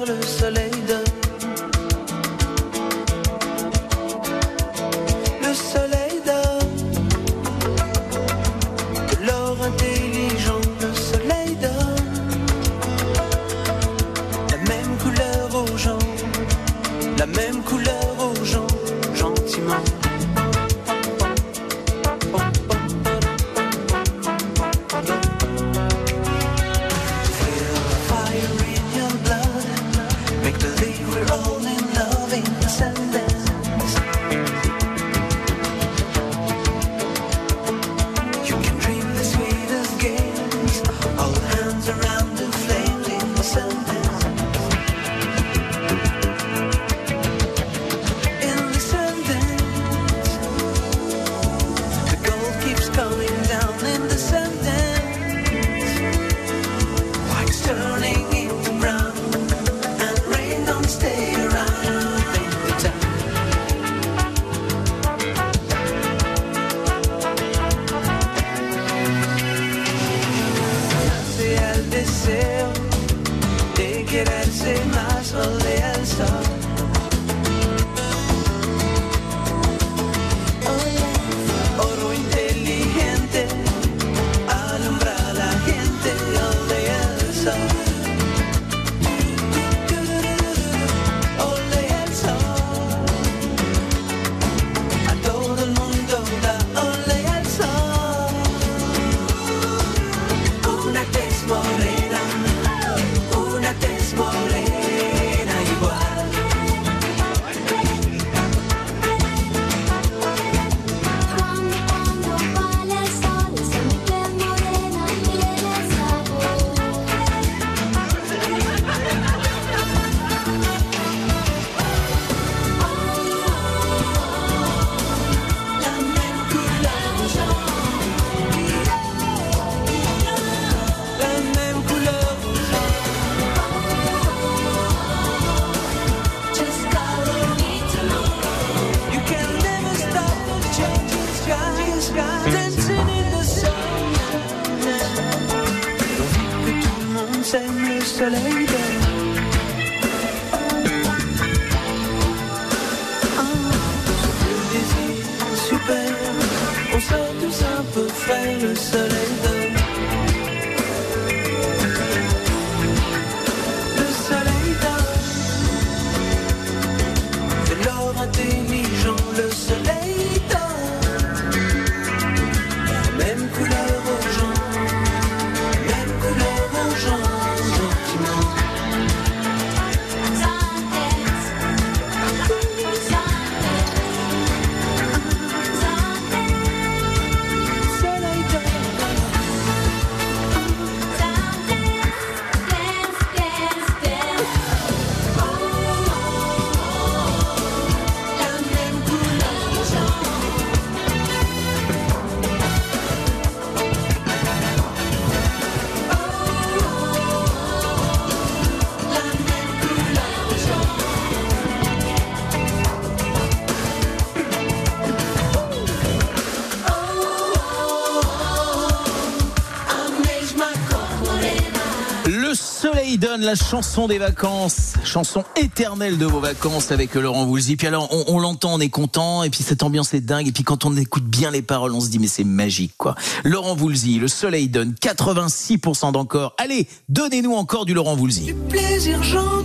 la chanson des vacances, chanson éternelle de vos vacances avec Laurent Voulzy. Puis alors, on, on l'entend, on est content, et puis cette ambiance est dingue. Et puis quand on écoute bien les paroles, on se dit mais c'est magique quoi. Laurent Voulzy, le soleil donne 86% d'encore. Allez, donnez-nous encore du Laurent Voulzy. Plaisir, j'en.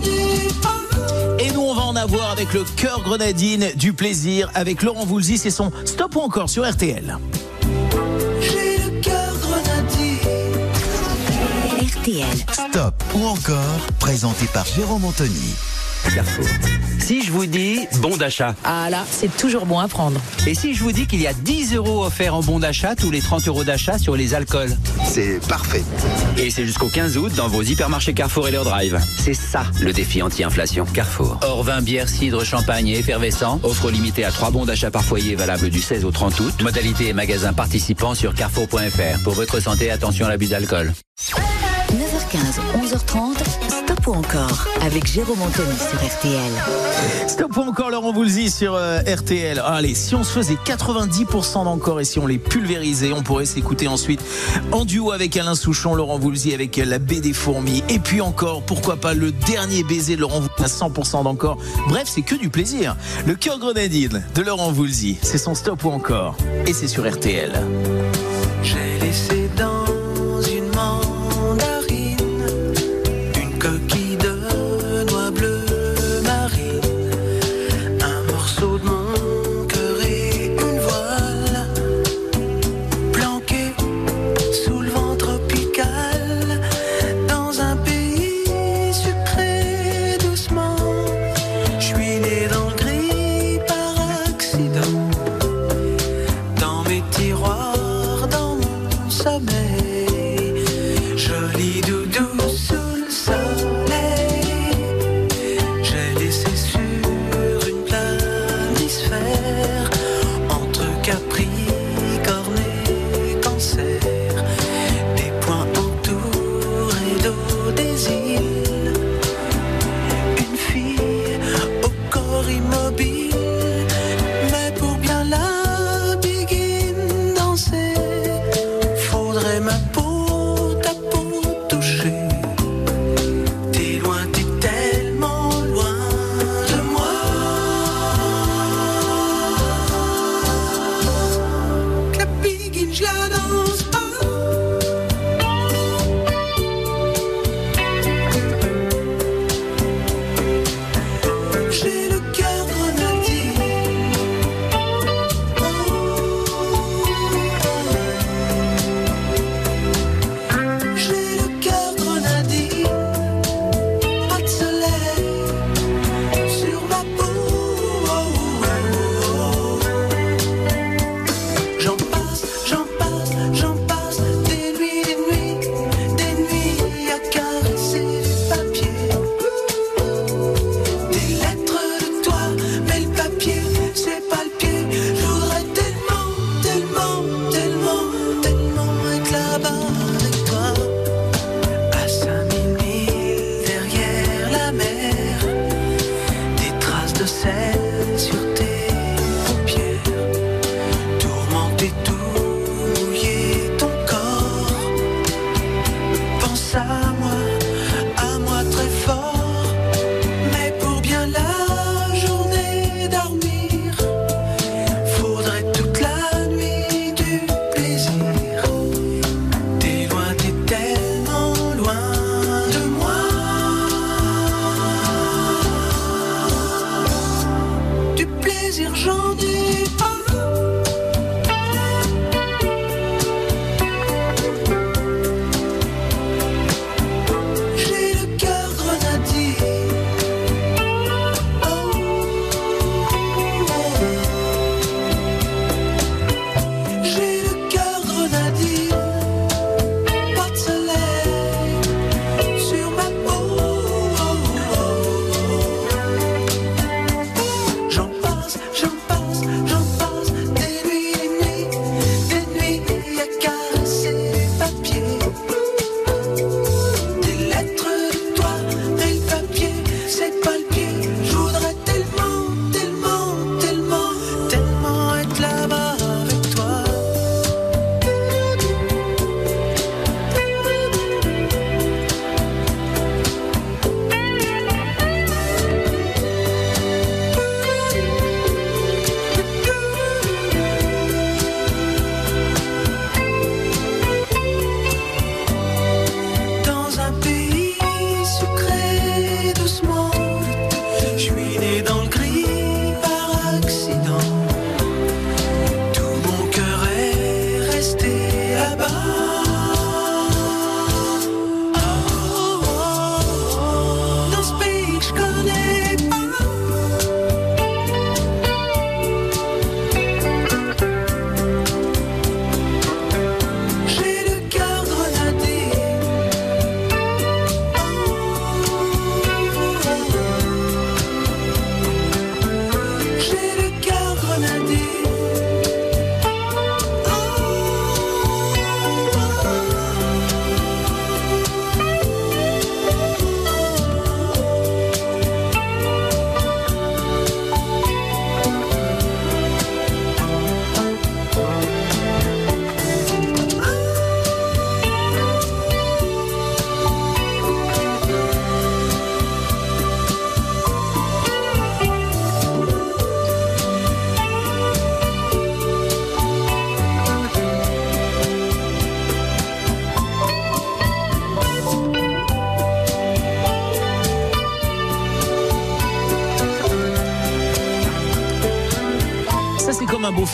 Et nous, on va en avoir avec le cœur grenadine du plaisir avec Laurent Voulzy. C'est son stop ou encore sur RTL. RTL. Stop ou encore, présenté par Jérôme Anthony. Carrefour. Si je vous dis bon d'achat. Ah là, c'est toujours bon à prendre. Et si je vous dis qu'il y a 10 euros offerts en bon d'achat tous les 30 euros d'achat sur les alcools C'est parfait. Et c'est jusqu'au 15 août dans vos hypermarchés Carrefour et leur drive. C'est ça le défi anti-inflation. Carrefour. Hors vin, bière, cidre, champagne et effervescent. Offre limitée à 3 bons d'achat par foyer valable du 16 au 30 août. Modalité et magasin participants sur carrefour.fr. Pour votre santé, attention à l'abus d'alcool. 9h15, 11h30, stop ou encore avec Jérôme Anthony sur RTL. Stop ou encore Laurent Voulzy sur euh, RTL. Ah, Allez, si on se faisait 90% d'encore et si on les pulvérisait, on pourrait s'écouter ensuite en duo avec Alain Souchon, Laurent Voulzy avec la baie des fourmis. Et puis encore, pourquoi pas le dernier baiser de Laurent Voulzy à 100% d'encore. Bref, c'est que du plaisir. Le cœur grenadine de Laurent Voulzy, c'est son stop ou encore. Et c'est sur RTL. J'ai laissé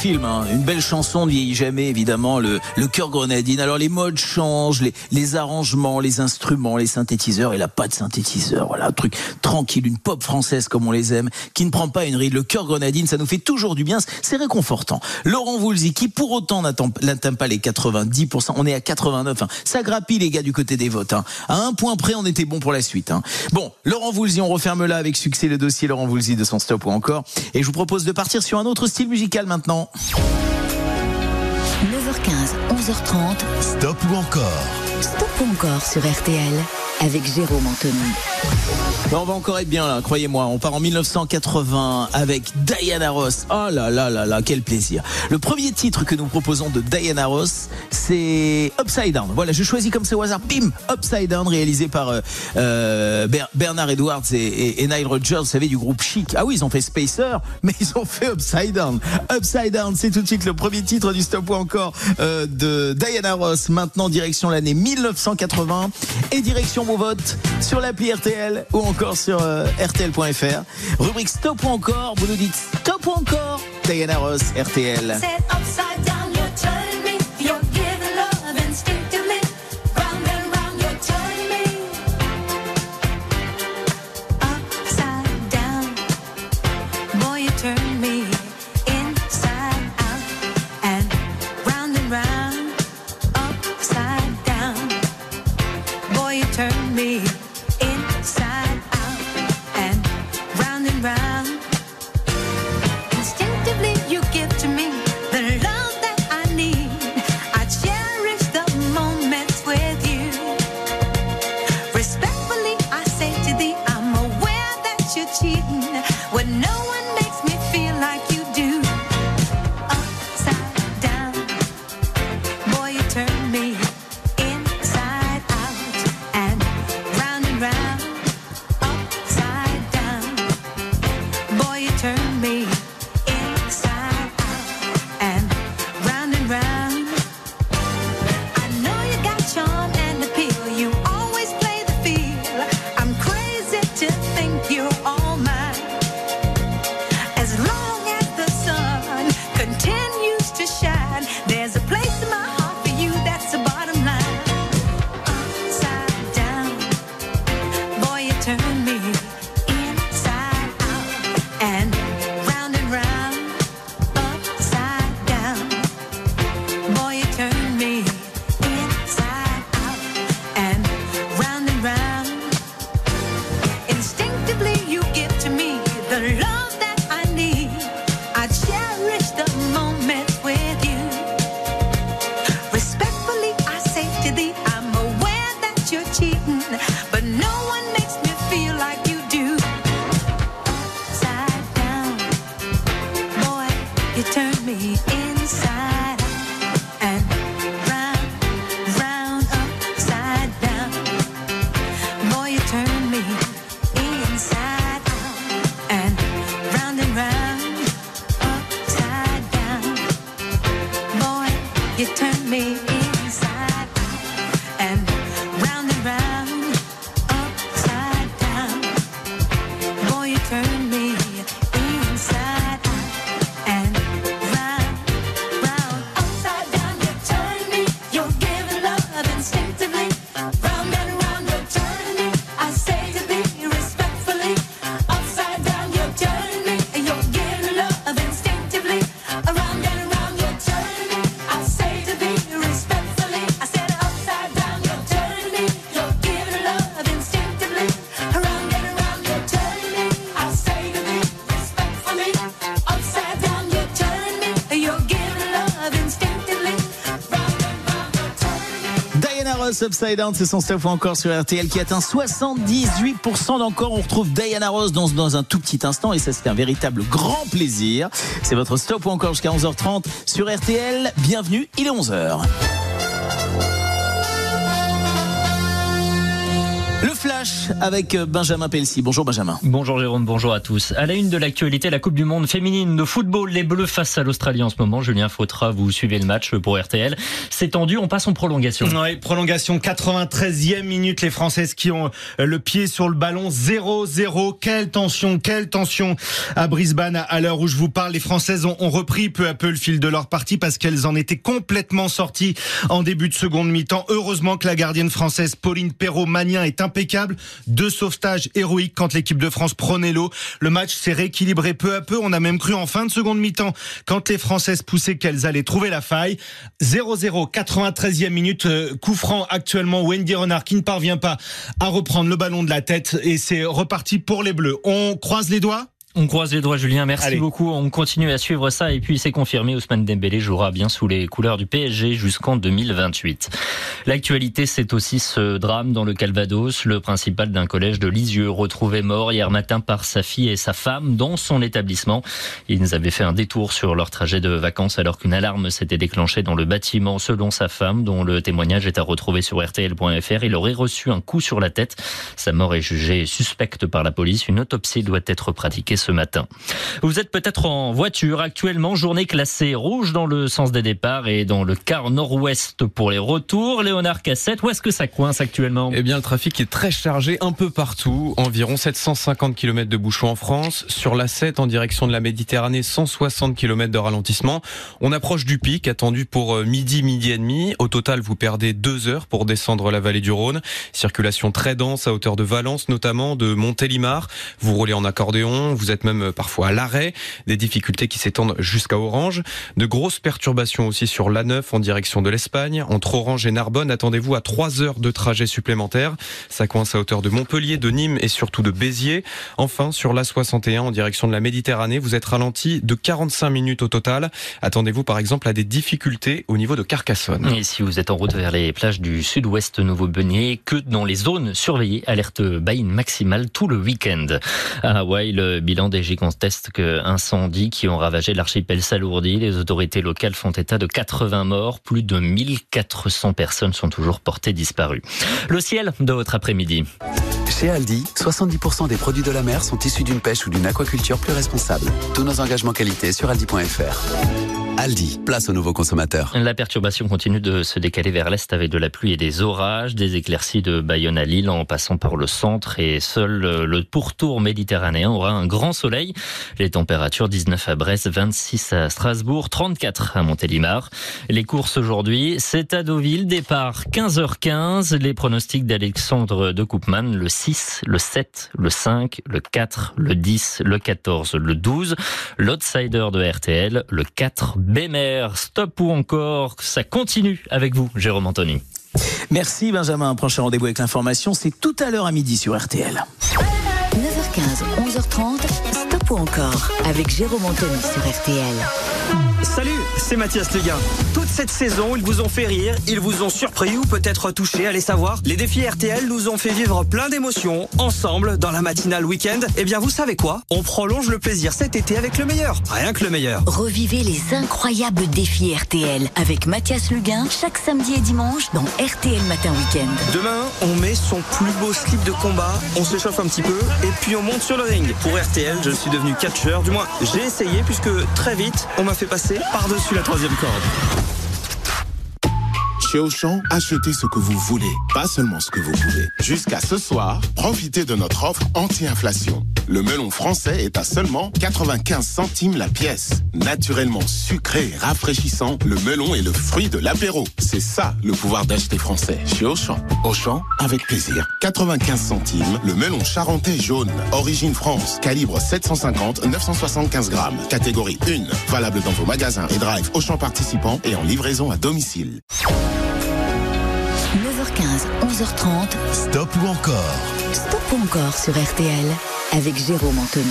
film, hein. une belle chanson ne vieillit jamais évidemment, le, le cœur grenadine. Alors les modes changent, les, les arrangements, les instruments, les synthétiseurs, il a pas de synthétiseur, voilà, truc tranquille, une pop française comme on les aime, qui ne prend pas une ride. Le cœur grenadine, ça nous fait toujours du bien, c'est réconfortant. Laurent Voulzy qui pour autant n'atteint pas les 90%, on est à 89, hein. ça grappille les gars du côté des votes. hein. À un point près, on était bon pour la suite. hein. Bon, Laurent Voulzy, on referme là avec succès le dossier Laurent Voulzy de son stop ou encore. Et je vous propose de partir sur un autre style musical maintenant. 9h15, 11h30. Stop ou encore? Stop ou encore sur RTL avec Jérôme Anthony. On va encore être bien là, croyez-moi. On part en 1980 avec Diana Ross. Oh là là là là, quel plaisir. Le premier titre que nous proposons de Diana Ross, c'est Upside Down. Voilà, je choisis comme c'est au hasard. Bim Upside Down, réalisé par euh, euh, Ber- Bernard Edwards et, Nile Rodgers, vous savez, du groupe Chic. Ah oui, ils ont fait Spacer, mais ils ont fait Upside Down. Upside Down, c'est tout de suite le premier titre du stop ou encore euh, de Diana Ross. Maintenant, direction l'année 1980 et direction vos votes sur l'appli RTL ou encore sur euh, RTL.fr. Rubrique stop encore, vous nous dites stop ou encore Diana Ross, RTL. Upside Down, c'est son stuff encore sur RTL qui atteint 78% d'encore. On retrouve Diana Ross dans, dans un tout petit instant et ça c'est un véritable grand plaisir. C'est votre stop ou encore jusqu'à 11h30 sur RTL. Bienvenue, il est 11h. Flash avec Benjamin Pelsi. Bonjour Benjamin. Bonjour Jérôme, bonjour à tous. À la une de l'actualité, la Coupe du Monde féminine de football, les Bleus face à l'Australie en ce moment. Julien Fautra, vous suivez le match pour RTL. C'est tendu, on passe en prolongation. Oui, prolongation 93e minute, les Françaises qui ont euh, le pied sur le ballon 0-0. Quelle tension, quelle tension à Brisbane à l'heure où je vous parle. Les Françaises ont, ont repris peu à peu le fil de leur partie parce qu'elles en étaient complètement sorties en début de seconde mi-temps. Heureusement que la gardienne française Pauline Perrault-Magnin est impeccable. Deux sauvetages héroïques quand l'équipe de France prenait l'eau. Le match s'est rééquilibré peu à peu. On a même cru en fin de seconde mi-temps quand les Françaises poussaient qu'elles allaient trouver la faille. 0-0, 93e minute, euh, coup franc actuellement. Wendy Renard qui ne parvient pas à reprendre le ballon de la tête et c'est reparti pour les Bleus. On croise les doigts On croise les doigts, Julien. Merci Allez. beaucoup. On continue à suivre ça. Et puis, c'est confirmé, Ousmane Dembélé jouera bien sous les couleurs du PSG jusqu'en 2028. L'actualité, c'est aussi ce drame dans le Calvados. Le principal d'un collège de Lisieux, retrouvé mort hier matin par sa fille et sa femme dans son établissement. Ils avaient fait un détour sur leur trajet de vacances alors qu'une alarme s'était déclenchée dans le bâtiment. Selon sa femme, dont le témoignage est à retrouver sur RTL.fr, il aurait reçu un coup sur la tête. Sa mort est jugée suspecte par la police. Une autopsie doit être pratiquée ce matin. Vous êtes peut-être en voiture actuellement, journée classée rouge dans le sens des départs et dans le quart nord-ouest pour les retours. Léonard Cassette, où est-ce que ça coince actuellement? Eh bien, le trafic est très chargé un peu partout. Environ 750 km de bouchons en France. Sur la 7, en direction de la Méditerranée, 160 km de ralentissement. On approche du pic attendu pour euh, midi, midi et demi. Au total, vous perdez deux heures pour descendre la vallée du Rhône. Circulation très dense à hauteur de Valence, notamment de Montélimar. Vous roulez en accordéon. Vous êtes même parfois à l'arrêt. Des difficultés qui s'étendent jusqu'à Orange. De grosses perturbations aussi sur l'A9 en direction de l'Espagne. Entre Orange et Narbonne, attendez-vous à 3 heures de trajet supplémentaire. Ça coince à hauteur de Montpellier, de Nîmes et surtout de Béziers. Enfin, sur l'A61 en direction de la Méditerranée, vous êtes ralenti de 45 minutes au total. Attendez-vous par exemple à des difficultés au niveau de Carcassonne. Et si vous êtes en route vers les plages du sud-ouest Nouveau-Beignet, que dans les zones surveillées, alerte baïne maximale tout le week-end. À Hawaï, le bilan des gigantesques incendies qui ont ravagé l'archipel s'alourdit. Les autorités locales font état de 80 morts. Plus de 1400 personnes sont toujours portées disparues. Le ciel de votre après-midi. Chez Aldi, 70% des produits de la mer sont issus d'une pêche ou d'une aquaculture plus responsable. Tous nos engagements qualité sur aldi.fr. Aldi, place aux nouveaux consommateurs. La perturbation continue de se décaler vers l'est avec de la pluie et des orages, des éclaircies de Bayonne à Lille en passant par le centre et seul le pourtour méditerranéen aura un grand soleil. Les températures 19 à Brest, 26 à Strasbourg, 34 à Montélimar. Les courses aujourd'hui, c'est à Deauville, départ 15h15. Les pronostics d'Alexandre de Koopman, le 6, le 7, le 5, le 4, le 10, le 14, le 12. L'outsider de RTL, le 4, Bémer. Stop ou encore, ça continue avec vous, Jérôme Anthony. Merci Benjamin. Prochain rendez-vous avec l'information, c'est tout à l'heure à midi sur RTL. 9h15, 11h30, Stop Stop ou encore avec Jérôme Anthony sur RTL. Salut, c'est Mathias Leguin. Toute cette saison, ils vous ont fait rire, ils vous ont surpris ou peut-être touché, allez savoir. Les défis RTL nous ont fait vivre plein d'émotions, ensemble, dans la matinale week-end. Eh bien, vous savez quoi? On prolonge le plaisir cet été avec le meilleur. Rien que le meilleur. Revivez les incroyables défis RTL avec Mathias Luguin chaque samedi et dimanche dans RTL Matin Week-end. Demain, on met son plus beau slip de combat, on s'échauffe un petit peu et puis on monte sur le ring. Pour RTL, je suis devenu catcheur, du moins j'ai essayé puisque très vite, on m'a fait passer par-dessus la troisième corde. Chez Auchan, achetez ce que vous voulez, pas seulement ce que vous pouvez. Jusqu'à ce soir, profitez de notre offre anti-inflation. Le melon français est à seulement 95 centimes la pièce. Naturellement sucré et rafraîchissant, le melon est le fruit de l'apéro. C'est ça le pouvoir d'acheter français chez Auchan. Auchan, avec plaisir. 95 centimes, le melon charentais jaune, origine France, calibre 750-975 grammes, catégorie 1, valable dans vos magasins et drive Auchan participants et en livraison à domicile. 9h15, 11h30. Stop ou encore? Stop ou encore sur RTL avec Jérôme Anthony.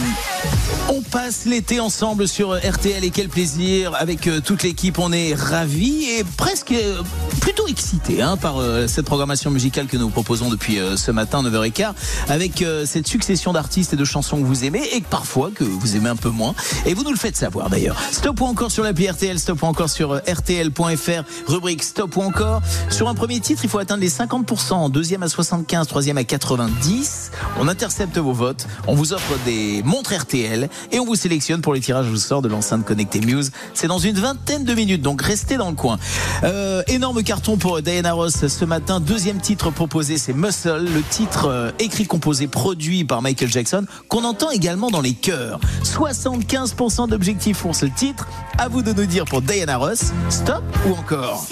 On passe l'été ensemble sur RTL et quel plaisir avec euh, toute l'équipe. On est ravis et presque euh, plutôt excités hein, par euh, cette programmation musicale que nous proposons depuis euh, ce matin 9h15 avec euh, cette succession d'artistes et de chansons que vous aimez et parfois que vous aimez un peu moins. Et vous nous le faites savoir d'ailleurs. Stop ou encore sur l'appli RTL, stop ou encore sur euh, RTL.fr, rubrique stop ou encore. Sur un premier titre, il faut atteindre les 50%, deuxième à 75, troisième à 90. On intercepte vos votes. Vous offre des montres RTL et on vous sélectionne pour les tirages au sort de l'enceinte connectée Muse. C'est dans une vingtaine de minutes, donc restez dans le coin. Euh, énorme carton pour Diana Ross ce matin. Deuxième titre proposé, c'est Muscle, le titre euh, écrit, composé, produit par Michael Jackson, qu'on entend également dans les chœurs. 75% d'objectifs pour ce titre. À vous de nous dire pour Diana Ross, stop ou encore?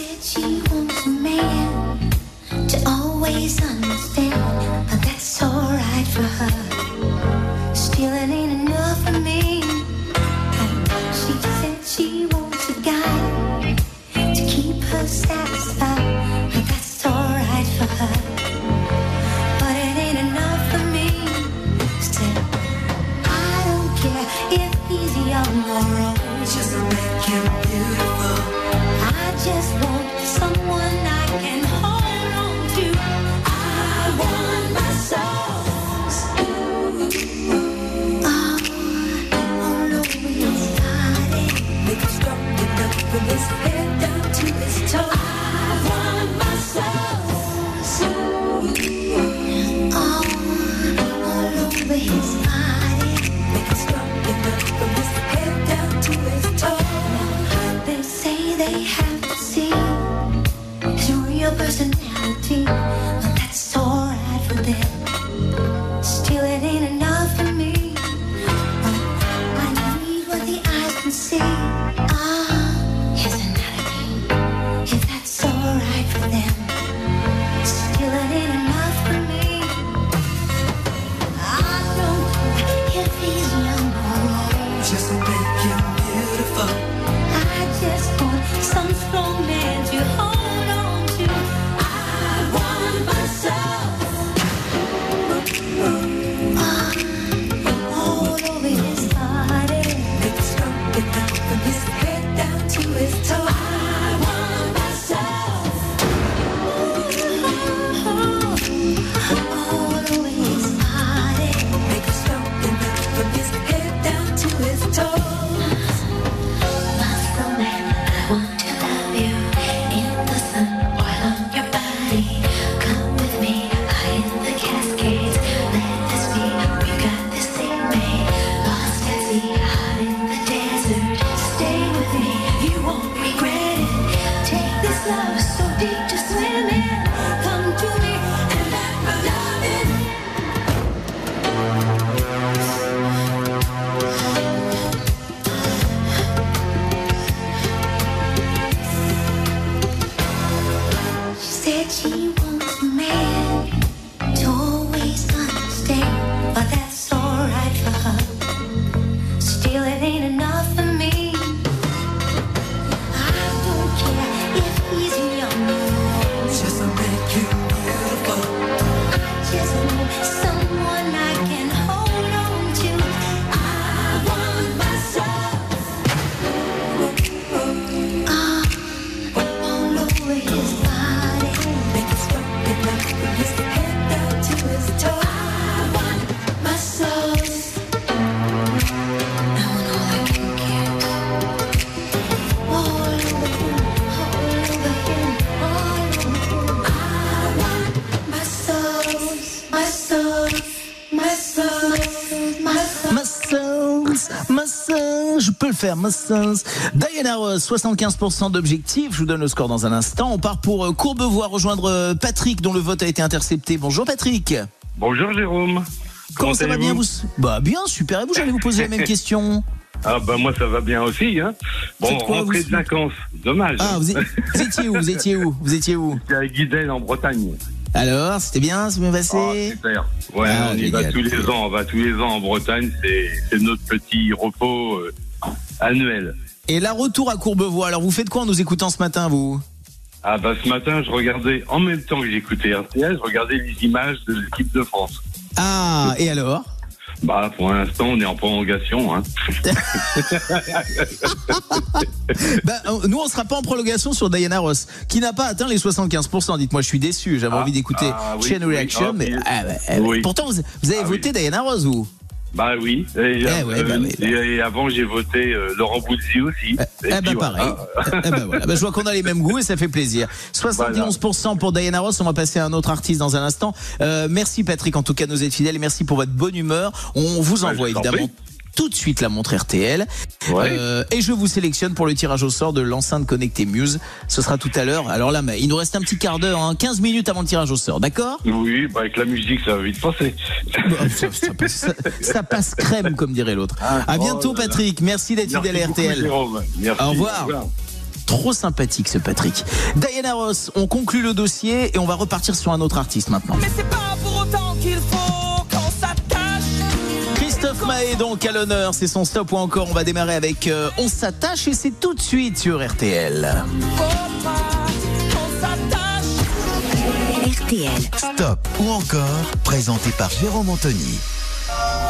feeling from his head down to his toe. I want my soul. Oh, all over his body. Strong enough from his head down to his toe. They say they have to see his real personality, peux le faire. Diana Ross, 75% d'objectifs. Je vous donne le score dans un instant. On part pour euh, Courbevoie rejoindre euh, Patrick, dont le vote a été intercepté. Bonjour Patrick. Bonjour Jérôme. Comment ça va bien vous Bah bien, super. Et vous, j'allais vous poser la même (laughs) question. Ah bah moi ça va bien aussi. Hein. Bon, quoi, rentrée vous de vacances. Dommage. Ah, vous, étiez où Vous étiez où Vous étiez où? J'étais à Guidel en Bretagne. Alors, c'était bien C'est bien passé? Ah, super. Ouais, Ah, on y va tous les ans. On va tous les ans en Bretagne. C'est c'est notre petit repos euh, annuel. Et là, retour à Courbevoie. Alors, vous faites quoi en nous écoutant ce matin, vous? Ah bah ce matin je regardais en même temps que j'écoutais RTL, je regardais les images de l'équipe de France. Ah, et alors? Bah pour l'instant on est en prolongation. Hein. (laughs) Bah, euh, nous, on sera pas en prolongation sur Diana Ross, qui n'a pas atteint les 75%. Dites-moi, je suis déçu. J'avais Ah, envie d'écouter ah, oui, Chain Reaction, ah, mais ah, bah, ah, Oui. pourtant, vous, vous avez voté Diana Ross, vous Bah oui. Et, Eh euh, ouais, bah oui, et- et avant j'ai voté euh, Laurent Bouzzi aussi. Eh ben puis, pareil. voilà. Eh ben voilà. Ben, je vois qu'on a les mêmes goûts et ça fait plaisir. 71% pour Diana Ross. On va passer à un autre artiste dans un instant. Euh, merci Patrick, en tout cas, nous être fidèles et merci pour votre bonne humeur. On vous Ouais, envoie évidemment. Tout de suite la montre RTL. Ouais. Euh, et je vous sélectionne pour le tirage au sort de l'enceinte connectée Muse. Ce sera tout à l'heure. Alors là, mais il nous reste un petit quart d'heure, hein, 15 minutes avant le tirage au sort, d'accord? Oui, bah avec la musique ça va vite passer. Bah, ça, ça passe, ça- ça passe crème, comme dirait l'autre. Ah, À bientôt, oh là là. Patrick. Merci d'être fidèle à RTL. Merci. Au revoir. Trop sympathique ce Patrick. Diana Ross, on conclut le dossier et on va repartir sur un autre artiste maintenant. Mais c'est pas pour autant qu'il faut. Christophe Mahé donc à l'honneur, c'est son stop ou encore on va démarrer avec euh, On s'attache et c'est tout de suite sur RTL. RTL. Stop ou encore, présenté par Jérôme Anthony.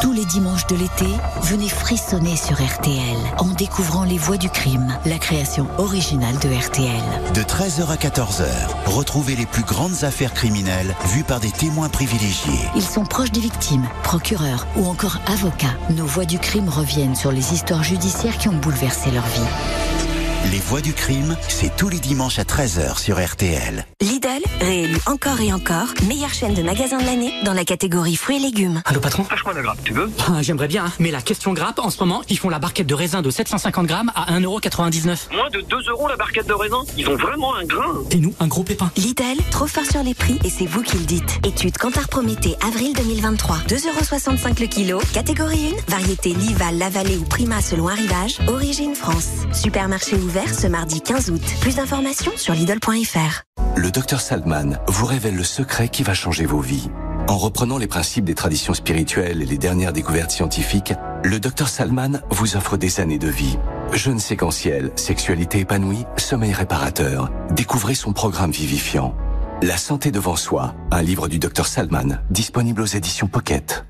Tous les dimanches de l'été, venez frissonner sur RTL en découvrant Les Voix du crime, la création originale de RTL. De 13h à 14h, retrouvez les plus grandes affaires criminelles vues par des témoins privilégiés. Ils sont proches des victimes, procureurs ou encore avocats. Nos Voix du crime reviennent sur les histoires judiciaires qui ont bouleversé leur vie. Les voix du crime, c'est tous les dimanches à 13h sur RTL. Lidl, réélu encore et encore, meilleure chaîne de magasins de l'année dans la catégorie fruits et légumes. Allô patron Lâche-moi la grappe, tu veux? Ah, J'aimerais bien, hein, mais la question grappe, en ce moment, ils font la barquette de raisin de 750 grammes à 1,99€. Moins de 2 euros la barquette de raisin? Ils ont vraiment un grain Et nous, un gros pépin. Lidl, trop fort sur les prix et c'est vous qui le dites. Étude Cantar Prométhée, avril 2023. 2,65€ le kilo. Catégorie 1, variété Lival, Lavalée ou Prima selon arrivage. Origine France. Supermarché ouvert ce mardi 15 août. Plus d'informations sur Lidl.fr. Le docteur Salman vous révèle le secret qui va changer vos vies. En reprenant les principes des traditions spirituelles et les dernières découvertes scientifiques, le docteur Salman vous offre des années de vie. Jeûne séquentiel, sexualité épanouie, sommeil réparateur. Découvrez son programme vivifiant. La santé devant soi, un livre du docteur Salman, disponible aux éditions Pocket.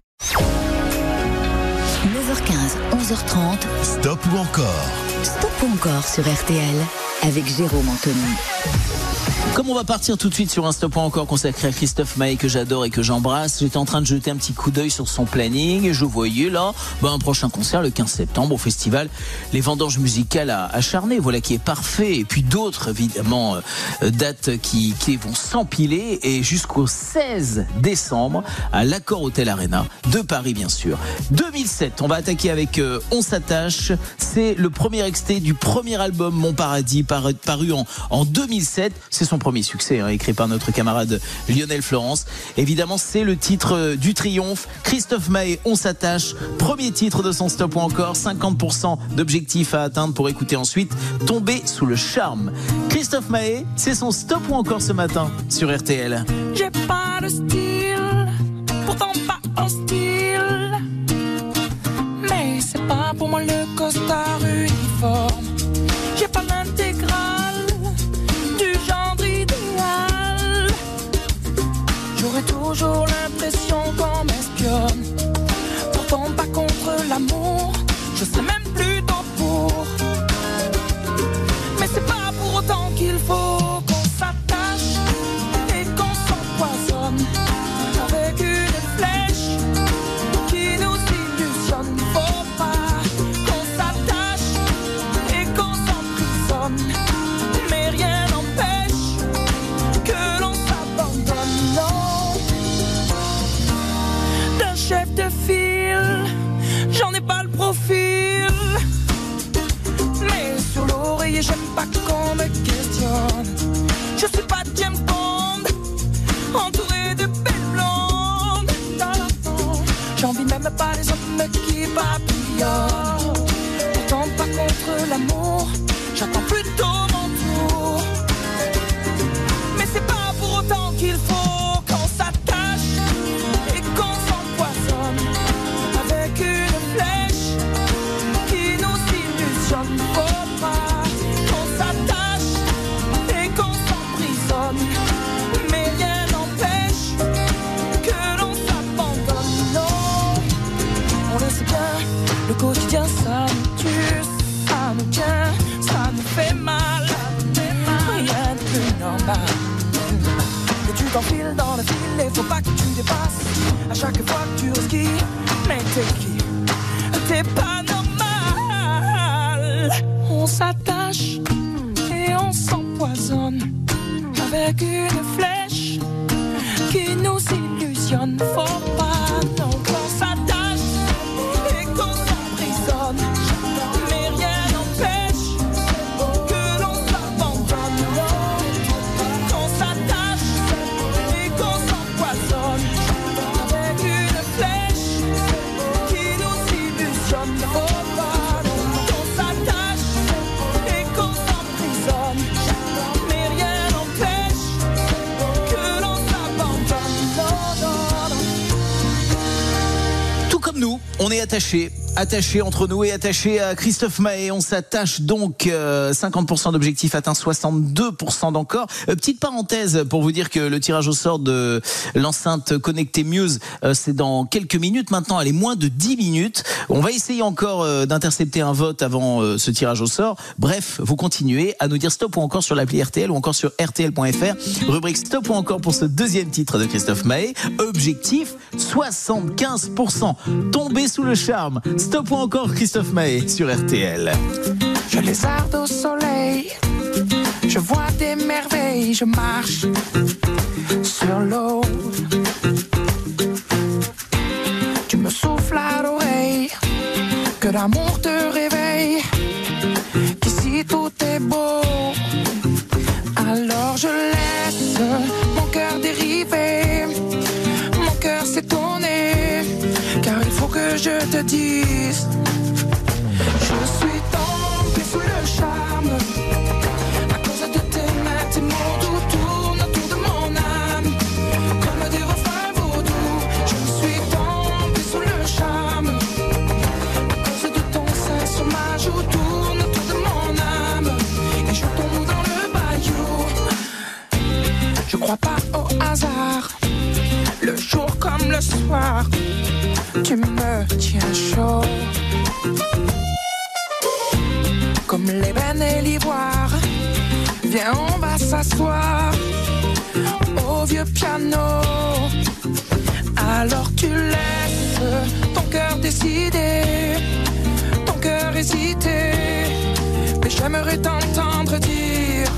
9h15, 11h30. Stop ou encore Stop encore sur RTL avec Jérôme Anthony. Comme on va partir tout de suite sur un stop encore consacré à Christophe Maé que j'adore et que j'embrasse, j'étais en train de jeter un petit coup d'œil sur son planning. Et je voyais là bah, un prochain concert le 15 septembre au festival Les Vendanges Musicales à, Charnay, voilà qui est parfait. Et puis d'autres évidemment euh, dates qui, vont s'empiler. Et jusqu'au 16 décembre à l'Accord Hotel Arena de Paris bien sûr. 2007, on va attaquer avec euh, On s'attache, c'est le premier extrait du premier album Mon Paradis paru, paru en, en 2007, c'est son premier succès, hein, écrit par notre camarade Lionel Florence. Évidemment, c'est le titre euh, du triomphe. Christophe Maé, on s'attache. Premier titre de son stop ou encore. 50% d'objectifs à atteindre pour écouter ensuite Tomber sous le charme. Christophe Maé, c'est son stop ou encore ce matin sur RTL. J'ai pas de style, pourtant pas hostile. Mais c'est pas pour moi le costard uniforme. J'ai pas toujours l'impression qu'on m'espionne. Pourtant pas contre l'amour, je sais même Mais sur l'oreiller, j'aime pas qu'on me questionne. Je suis pas James Bond, entouré de belles blondes. J'envie même pas les hommes qui papillonnent. Pourtant, pas contre l'amour, j'attends plutôt. T'enfiles dans le fil et faut pas que tu dépasses. À chaque fois que tu risques, mais t'es qui? T'es pas normal. On s'attache et on s'empoisonne avec une flèche qui nous illusionne. Faut pas on est attachés. Attachés entre nous et attachés à Christophe Mahé. On s'attache donc euh, 50% d'objectifs atteints, 62% d'encore. Euh, petite parenthèse pour vous dire que le tirage au sort de l'enceinte connectée Muse, euh, c'est dans quelques minutes maintenant. Elle est moins de 10 minutes. On va essayer encore euh, d'intercepter un vote avant euh, ce tirage au sort. Bref, vous continuez à nous dire stop ou encore sur l'appli RTL ou encore sur rtl.fr. Rubrique stop ou encore pour ce deuxième titre de Christophe Mahé. Objectif 75%. Tombé sous le charme. Stop ou encore Christophe Mahé sur RTL. Je les arde au soleil, je vois des merveilles, je marche sur l'eau. Tu me souffles à l'oreille, que l'amour te réveille, qu'ici tout est beau. Alors je laisse mon cœur dériver, mon cœur il faut que je te dise. Je suis tombé sous le charme. À cause de tes mains, tes mots tout tourne autour de mon âme. Comme des refrains vaudous Je suis tombé sous le charme. À cause de ton sein sur ma joue tourne autour de mon âme. Et je tombe dans le bayou. Je crois pas au hasard Le jour comme le soir Tu me tiens chaud comme l'ébène et l'ivoire. Viens, on va s'asseoir au vieux piano. Alors tu laisses ton cœur décider, ton cœur hésiter. Mais j'aimerais t'entendre dire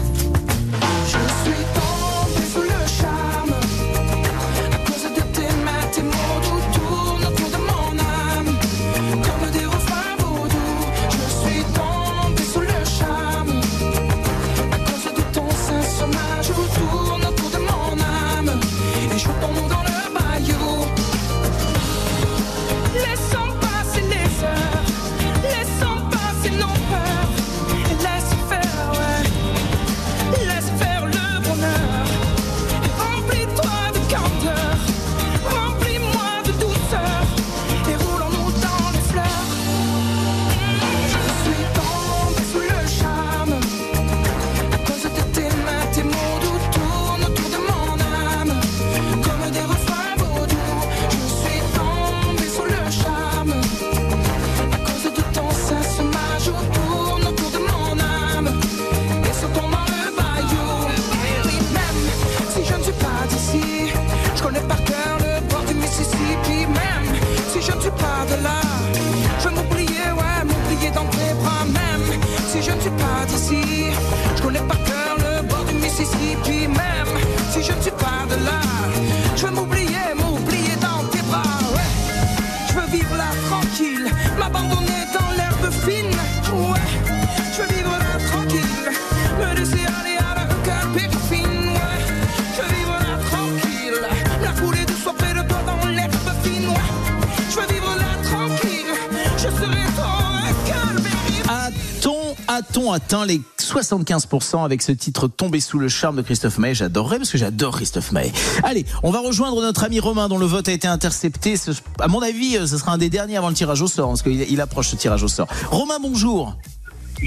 A-t-on atteint les 75% avec ce titre tombé sous le charme de Christophe Maé? J'adorerais parce que j'adore Christophe Maé. Allez, on va rejoindre notre ami Romain dont le vote a été intercepté. Ce- à mon avis, euh, ce sera un des derniers avant le tirage au sort parce qu'il il approche ce tirage au sort. Romain, bonjour.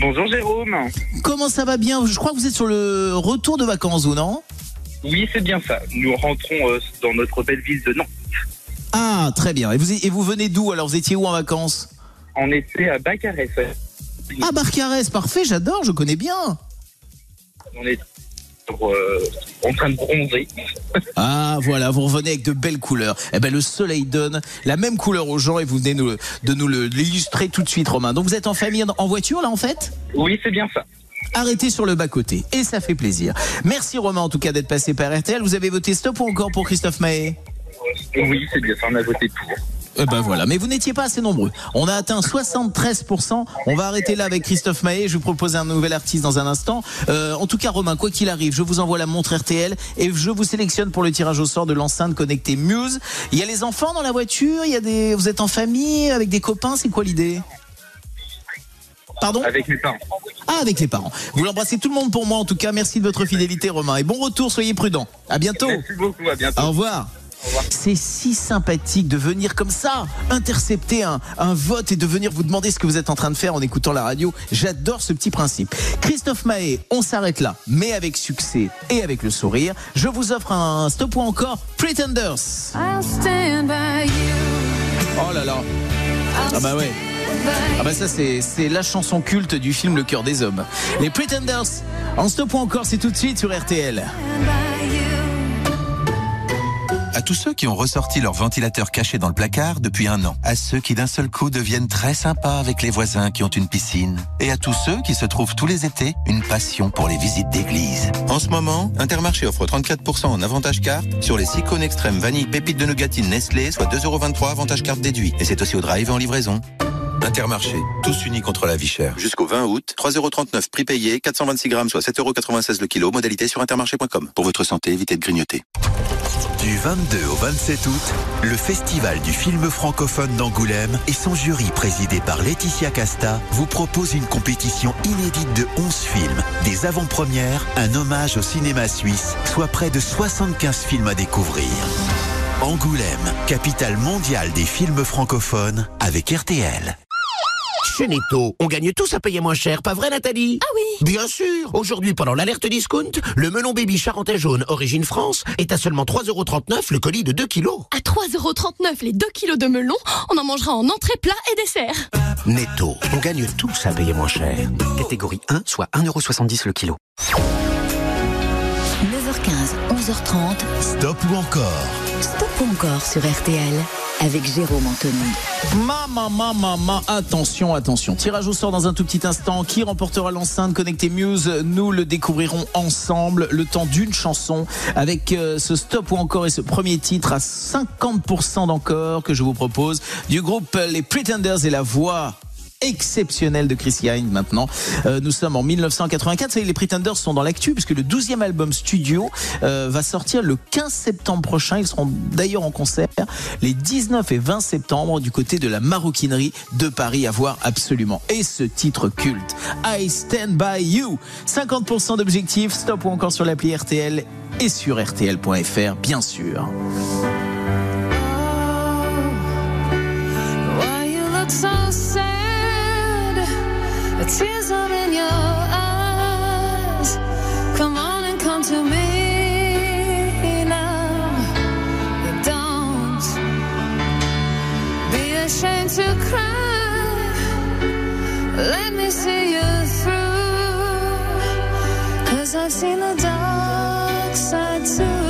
Bonjour Jérôme. Comment ça va bien? Je crois que vous êtes sur le retour de vacances, vous, non? Oui, c'est bien ça. Nous rentrons euh, dans notre belle ville de Nantes. Ah, très bien. Et vous, et vous venez d'où? Alors, vous étiez où en vacances? On était à Bacarès. Ah, Barcarès, parfait, j'adore, je connais bien. On est euh, en train de bronzer. (laughs) Ah, voilà, vous revenez avec de belles couleurs. Eh ben, le soleil donne la même couleur aux gens et vous venez nous- de nous l'illustrer tout de suite, Romain. Donc, vous êtes en famille, en voiture, là, en fait? Oui, c'est bien ça. Arrêtez sur le bas-côté. Et ça fait plaisir. Merci, Romain, en tout cas, d'être passé par RTL. Vous avez voté stop ou encore pour Christophe Maé Oui, c'est bien ça. On a voté pour. Eh ben voilà, mais vous n'étiez pas assez nombreux. On a atteint 73%. On va arrêter là avec Christophe Maé. Je vous propose un nouvel artiste dans un instant. Euh, en tout cas, Romain, quoi qu'il arrive, je vous envoie la montre RTL et je vous sélectionne pour le tirage au sort de l'enceinte connectée Muse. Il y a les enfants dans la voiture? Il y a des. Vous êtes en famille avec des copains? C'est quoi l'idée? Pardon? Avec mes parents. Ah, avec les parents. Vous l'embrassez tout le monde pour moi. En tout cas, merci de votre fidélité, Romain. Et bon retour. Soyez prudents. À bientôt. Merci beaucoup. À bientôt. Au revoir. C'est si sympathique de venir comme ça, intercepter un, un vote et de venir vous demander ce que vous êtes en train de faire en écoutant la radio. J'adore ce petit principe. Christophe Mahé, on s'arrête là, mais avec succès et avec le sourire. Je vous offre un stop ou encore Pretenders. I'll stand by you. Oh là là. Ah bah ouais. Ah bah ça c'est c'est la chanson culte du film Le cœur des hommes. Les Pretenders. En stop ou encore, c'est tout de suite sur RTL. À tous ceux qui ont ressorti leur ventilateur caché dans le placard depuis un an. À ceux qui d'un seul coup deviennent très sympas avec les voisins qui ont une piscine. Et à tous ceux qui se trouvent tous les étés une passion pour les visites d'église. En ce moment, Intermarché offre 34% en avantage carte sur les 6 cônes extrêmes vanille pépites de nougatine Nestlé, soit 2,23€ avantage carte déduit. Et c'est aussi au drive en livraison. Intermarché, tous unis contre la vie chère. Jusqu'au 20 août, 3,39€ prix payé, 426 grammes, soit 7,96€ le kilo, modalité sur intermarché.com. Pour votre santé, évitez de grignoter. Du 22 au 27 août, le Festival du film francophone d'Angoulême et son jury présidé par Laetitia Casta vous propose une compétition inédite de 11 films, des avant-premières, un hommage au cinéma suisse, soit près de 75 films à découvrir. Angoulême, capitale mondiale des films francophones avec RTL. Chez Netto, on gagne tous à payer moins cher, pas vrai Nathalie? Ah oui Bien sûr Aujourd'hui, pendant l'alerte discount, le melon baby charentais jaune origine France est à seulement 3,39€ le colis de 2 kilos. À 3,39€ les 2 kilos de melon, on en mangera en entrée, plat et dessert. Netto, on gagne tous à payer moins cher. Catégorie 1, soit 1,70€ le kilo. 9h15, 11h30. Stop ou encore? Stop ou encore sur RTL avec Jérôme Anthony. Maman, maman, maman, attention, attention. Tirage au sort dans un tout petit instant. Qui remportera l'enceinte connectée Muse? Nous le découvrirons ensemble le temps d'une chanson avec euh, ce stop ou encore et ce premier titre à 50% d'encore que je vous propose du groupe Les Pretenders et la voix exceptionnelle de Chris Hine maintenant. Euh, nous sommes en 1984. Vous savez, les Pretenders sont dans l'actu puisque le 12e album studio euh, va sortir le 15 septembre prochain. Ils seront d'ailleurs en concert les 19 et 20 septembre du côté de la maroquinerie de Paris à voir absolument. Et ce titre culte, I Stand By You. 50% d'objectifs, stop ou encore sur l'appli RTL et sur RTL.fr bien sûr. Why you look so? Tears are in your eyes. Come on and come to me now. Don't be ashamed to cry. Let me see you through. Cause I've seen the dark side too.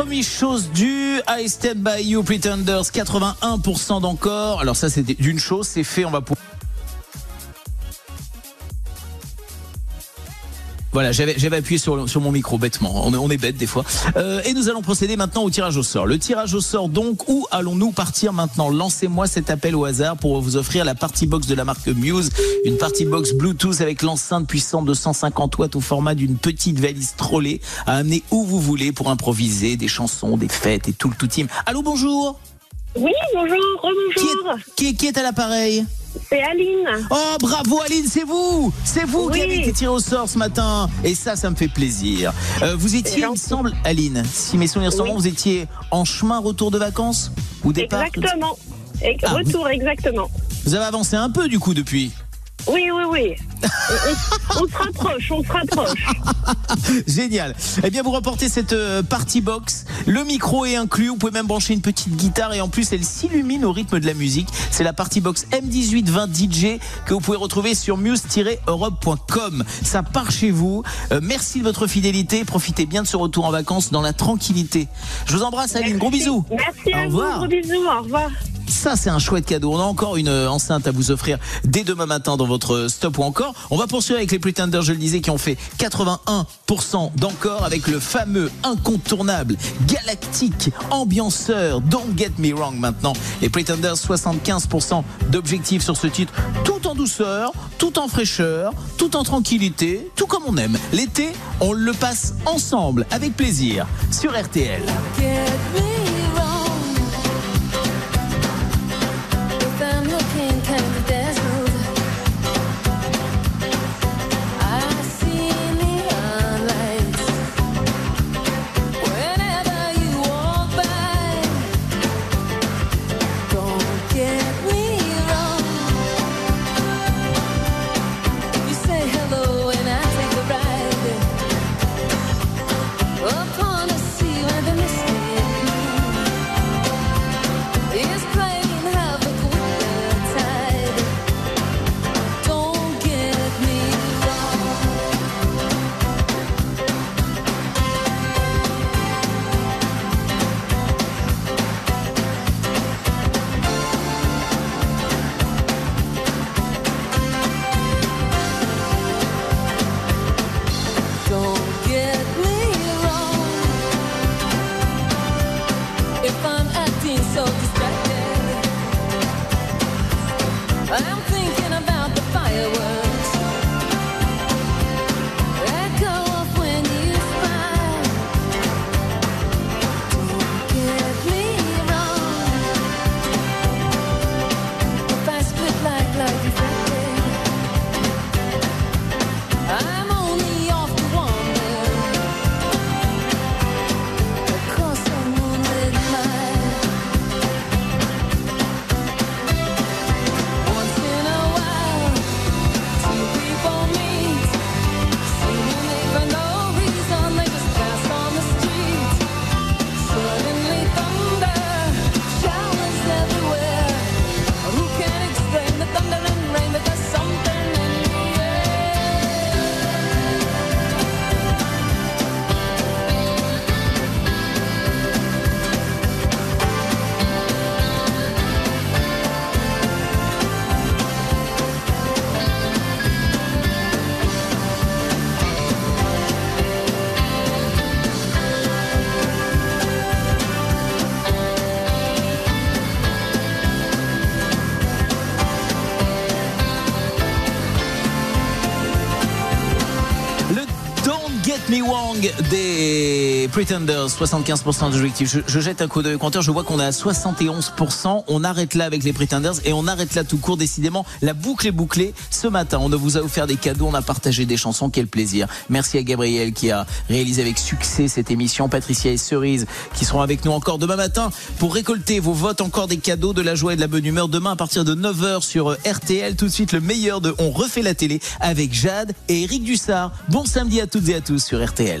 Promise, chose due. I stand by you, Pretenders. 81% d'encore. Alors ça, c'est d'une chose, c'est fait. On va pouvoir. Voilà, j'avais appuyé sur, sur mon micro bêtement. On est, on est bête des fois. Euh, et nous allons procéder maintenant au tirage au sort. Le tirage au sort donc, où allons-nous partir maintenant? Lancez-moi cet appel au hasard pour vous offrir la party box de la marque Muse, une party box Bluetooth avec l'enceinte puissante de 150 watts au format d'une petite valise trollée à amener où vous voulez pour improviser des chansons, des fêtes et tout le tout team. Allô, bonjour. Oui, bonjour, rebonjour. Qui est, qui est à l'appareil C'est Aline. Oh bravo Aline, c'est vous C'est vous qui Oui. avez été tiré au sort ce matin et ça, ça me fait plaisir. Euh, vous étiez, il me semble, Aline, si mes souvenirs sont Oui. bons, vous étiez en chemin retour de vacances ou départ Exactement. Et- Ah, Retour, exactement. Vous avez avancé un peu du coup depuis Oui, oui, oui. on, on- on se rapproche, on se rapproche. (laughs) Génial. Eh bien, vous remportez cette euh, party box. Le micro est inclus. Vous pouvez même brancher une petite guitare et en plus, elle s'illumine au rythme de la musique. C'est la party box M1820 DJ que vous pouvez retrouver sur muse-europe.com. Ça part chez vous. Euh, merci de votre fidélité. Profitez bien de ce retour en vacances dans la tranquillité. Je vous embrasse, Aline. Gros bisous. Merci Au à revoir. vous, gros bisous, au revoir. Ça, c'est un chouette cadeau. On a encore une euh, enceinte à vous offrir dès demain matin dans votre stop ou encore. On va poursuivre avec les Pretenders, je le disais, qui ont fait 81% d'encore avec le fameux incontournable galactique ambianceur Don't Get Me Wrong maintenant. Les Pretenders, 75% d'objectifs sur ce titre, tout en douceur, tout en fraîcheur, tout en tranquillité, tout comme on aime. L'été, on le passe ensemble, avec plaisir, sur RTL. Pretenders, 75% d'objectifs. Je, je jette un coup d'œil compteur, je vois qu'on est à 71%. On arrête là avec les Pretenders et on arrête là tout court. Décidément, la boucle est bouclée. Ce matin, on vous a offert des cadeaux, on a partagé des chansons. Quel plaisir. Merci à Gabriel qui a réalisé avec succès cette émission. Patricia et Cerise qui seront avec nous encore demain matin pour récolter vos votes. Encore des cadeaux, de la joie et de la bonne humeur. Demain à partir de 9h sur RTL. Tout de suite, le meilleur de On refait la télé avec Jade et Eric Dussard. Bon samedi à toutes et à tous sur RTL.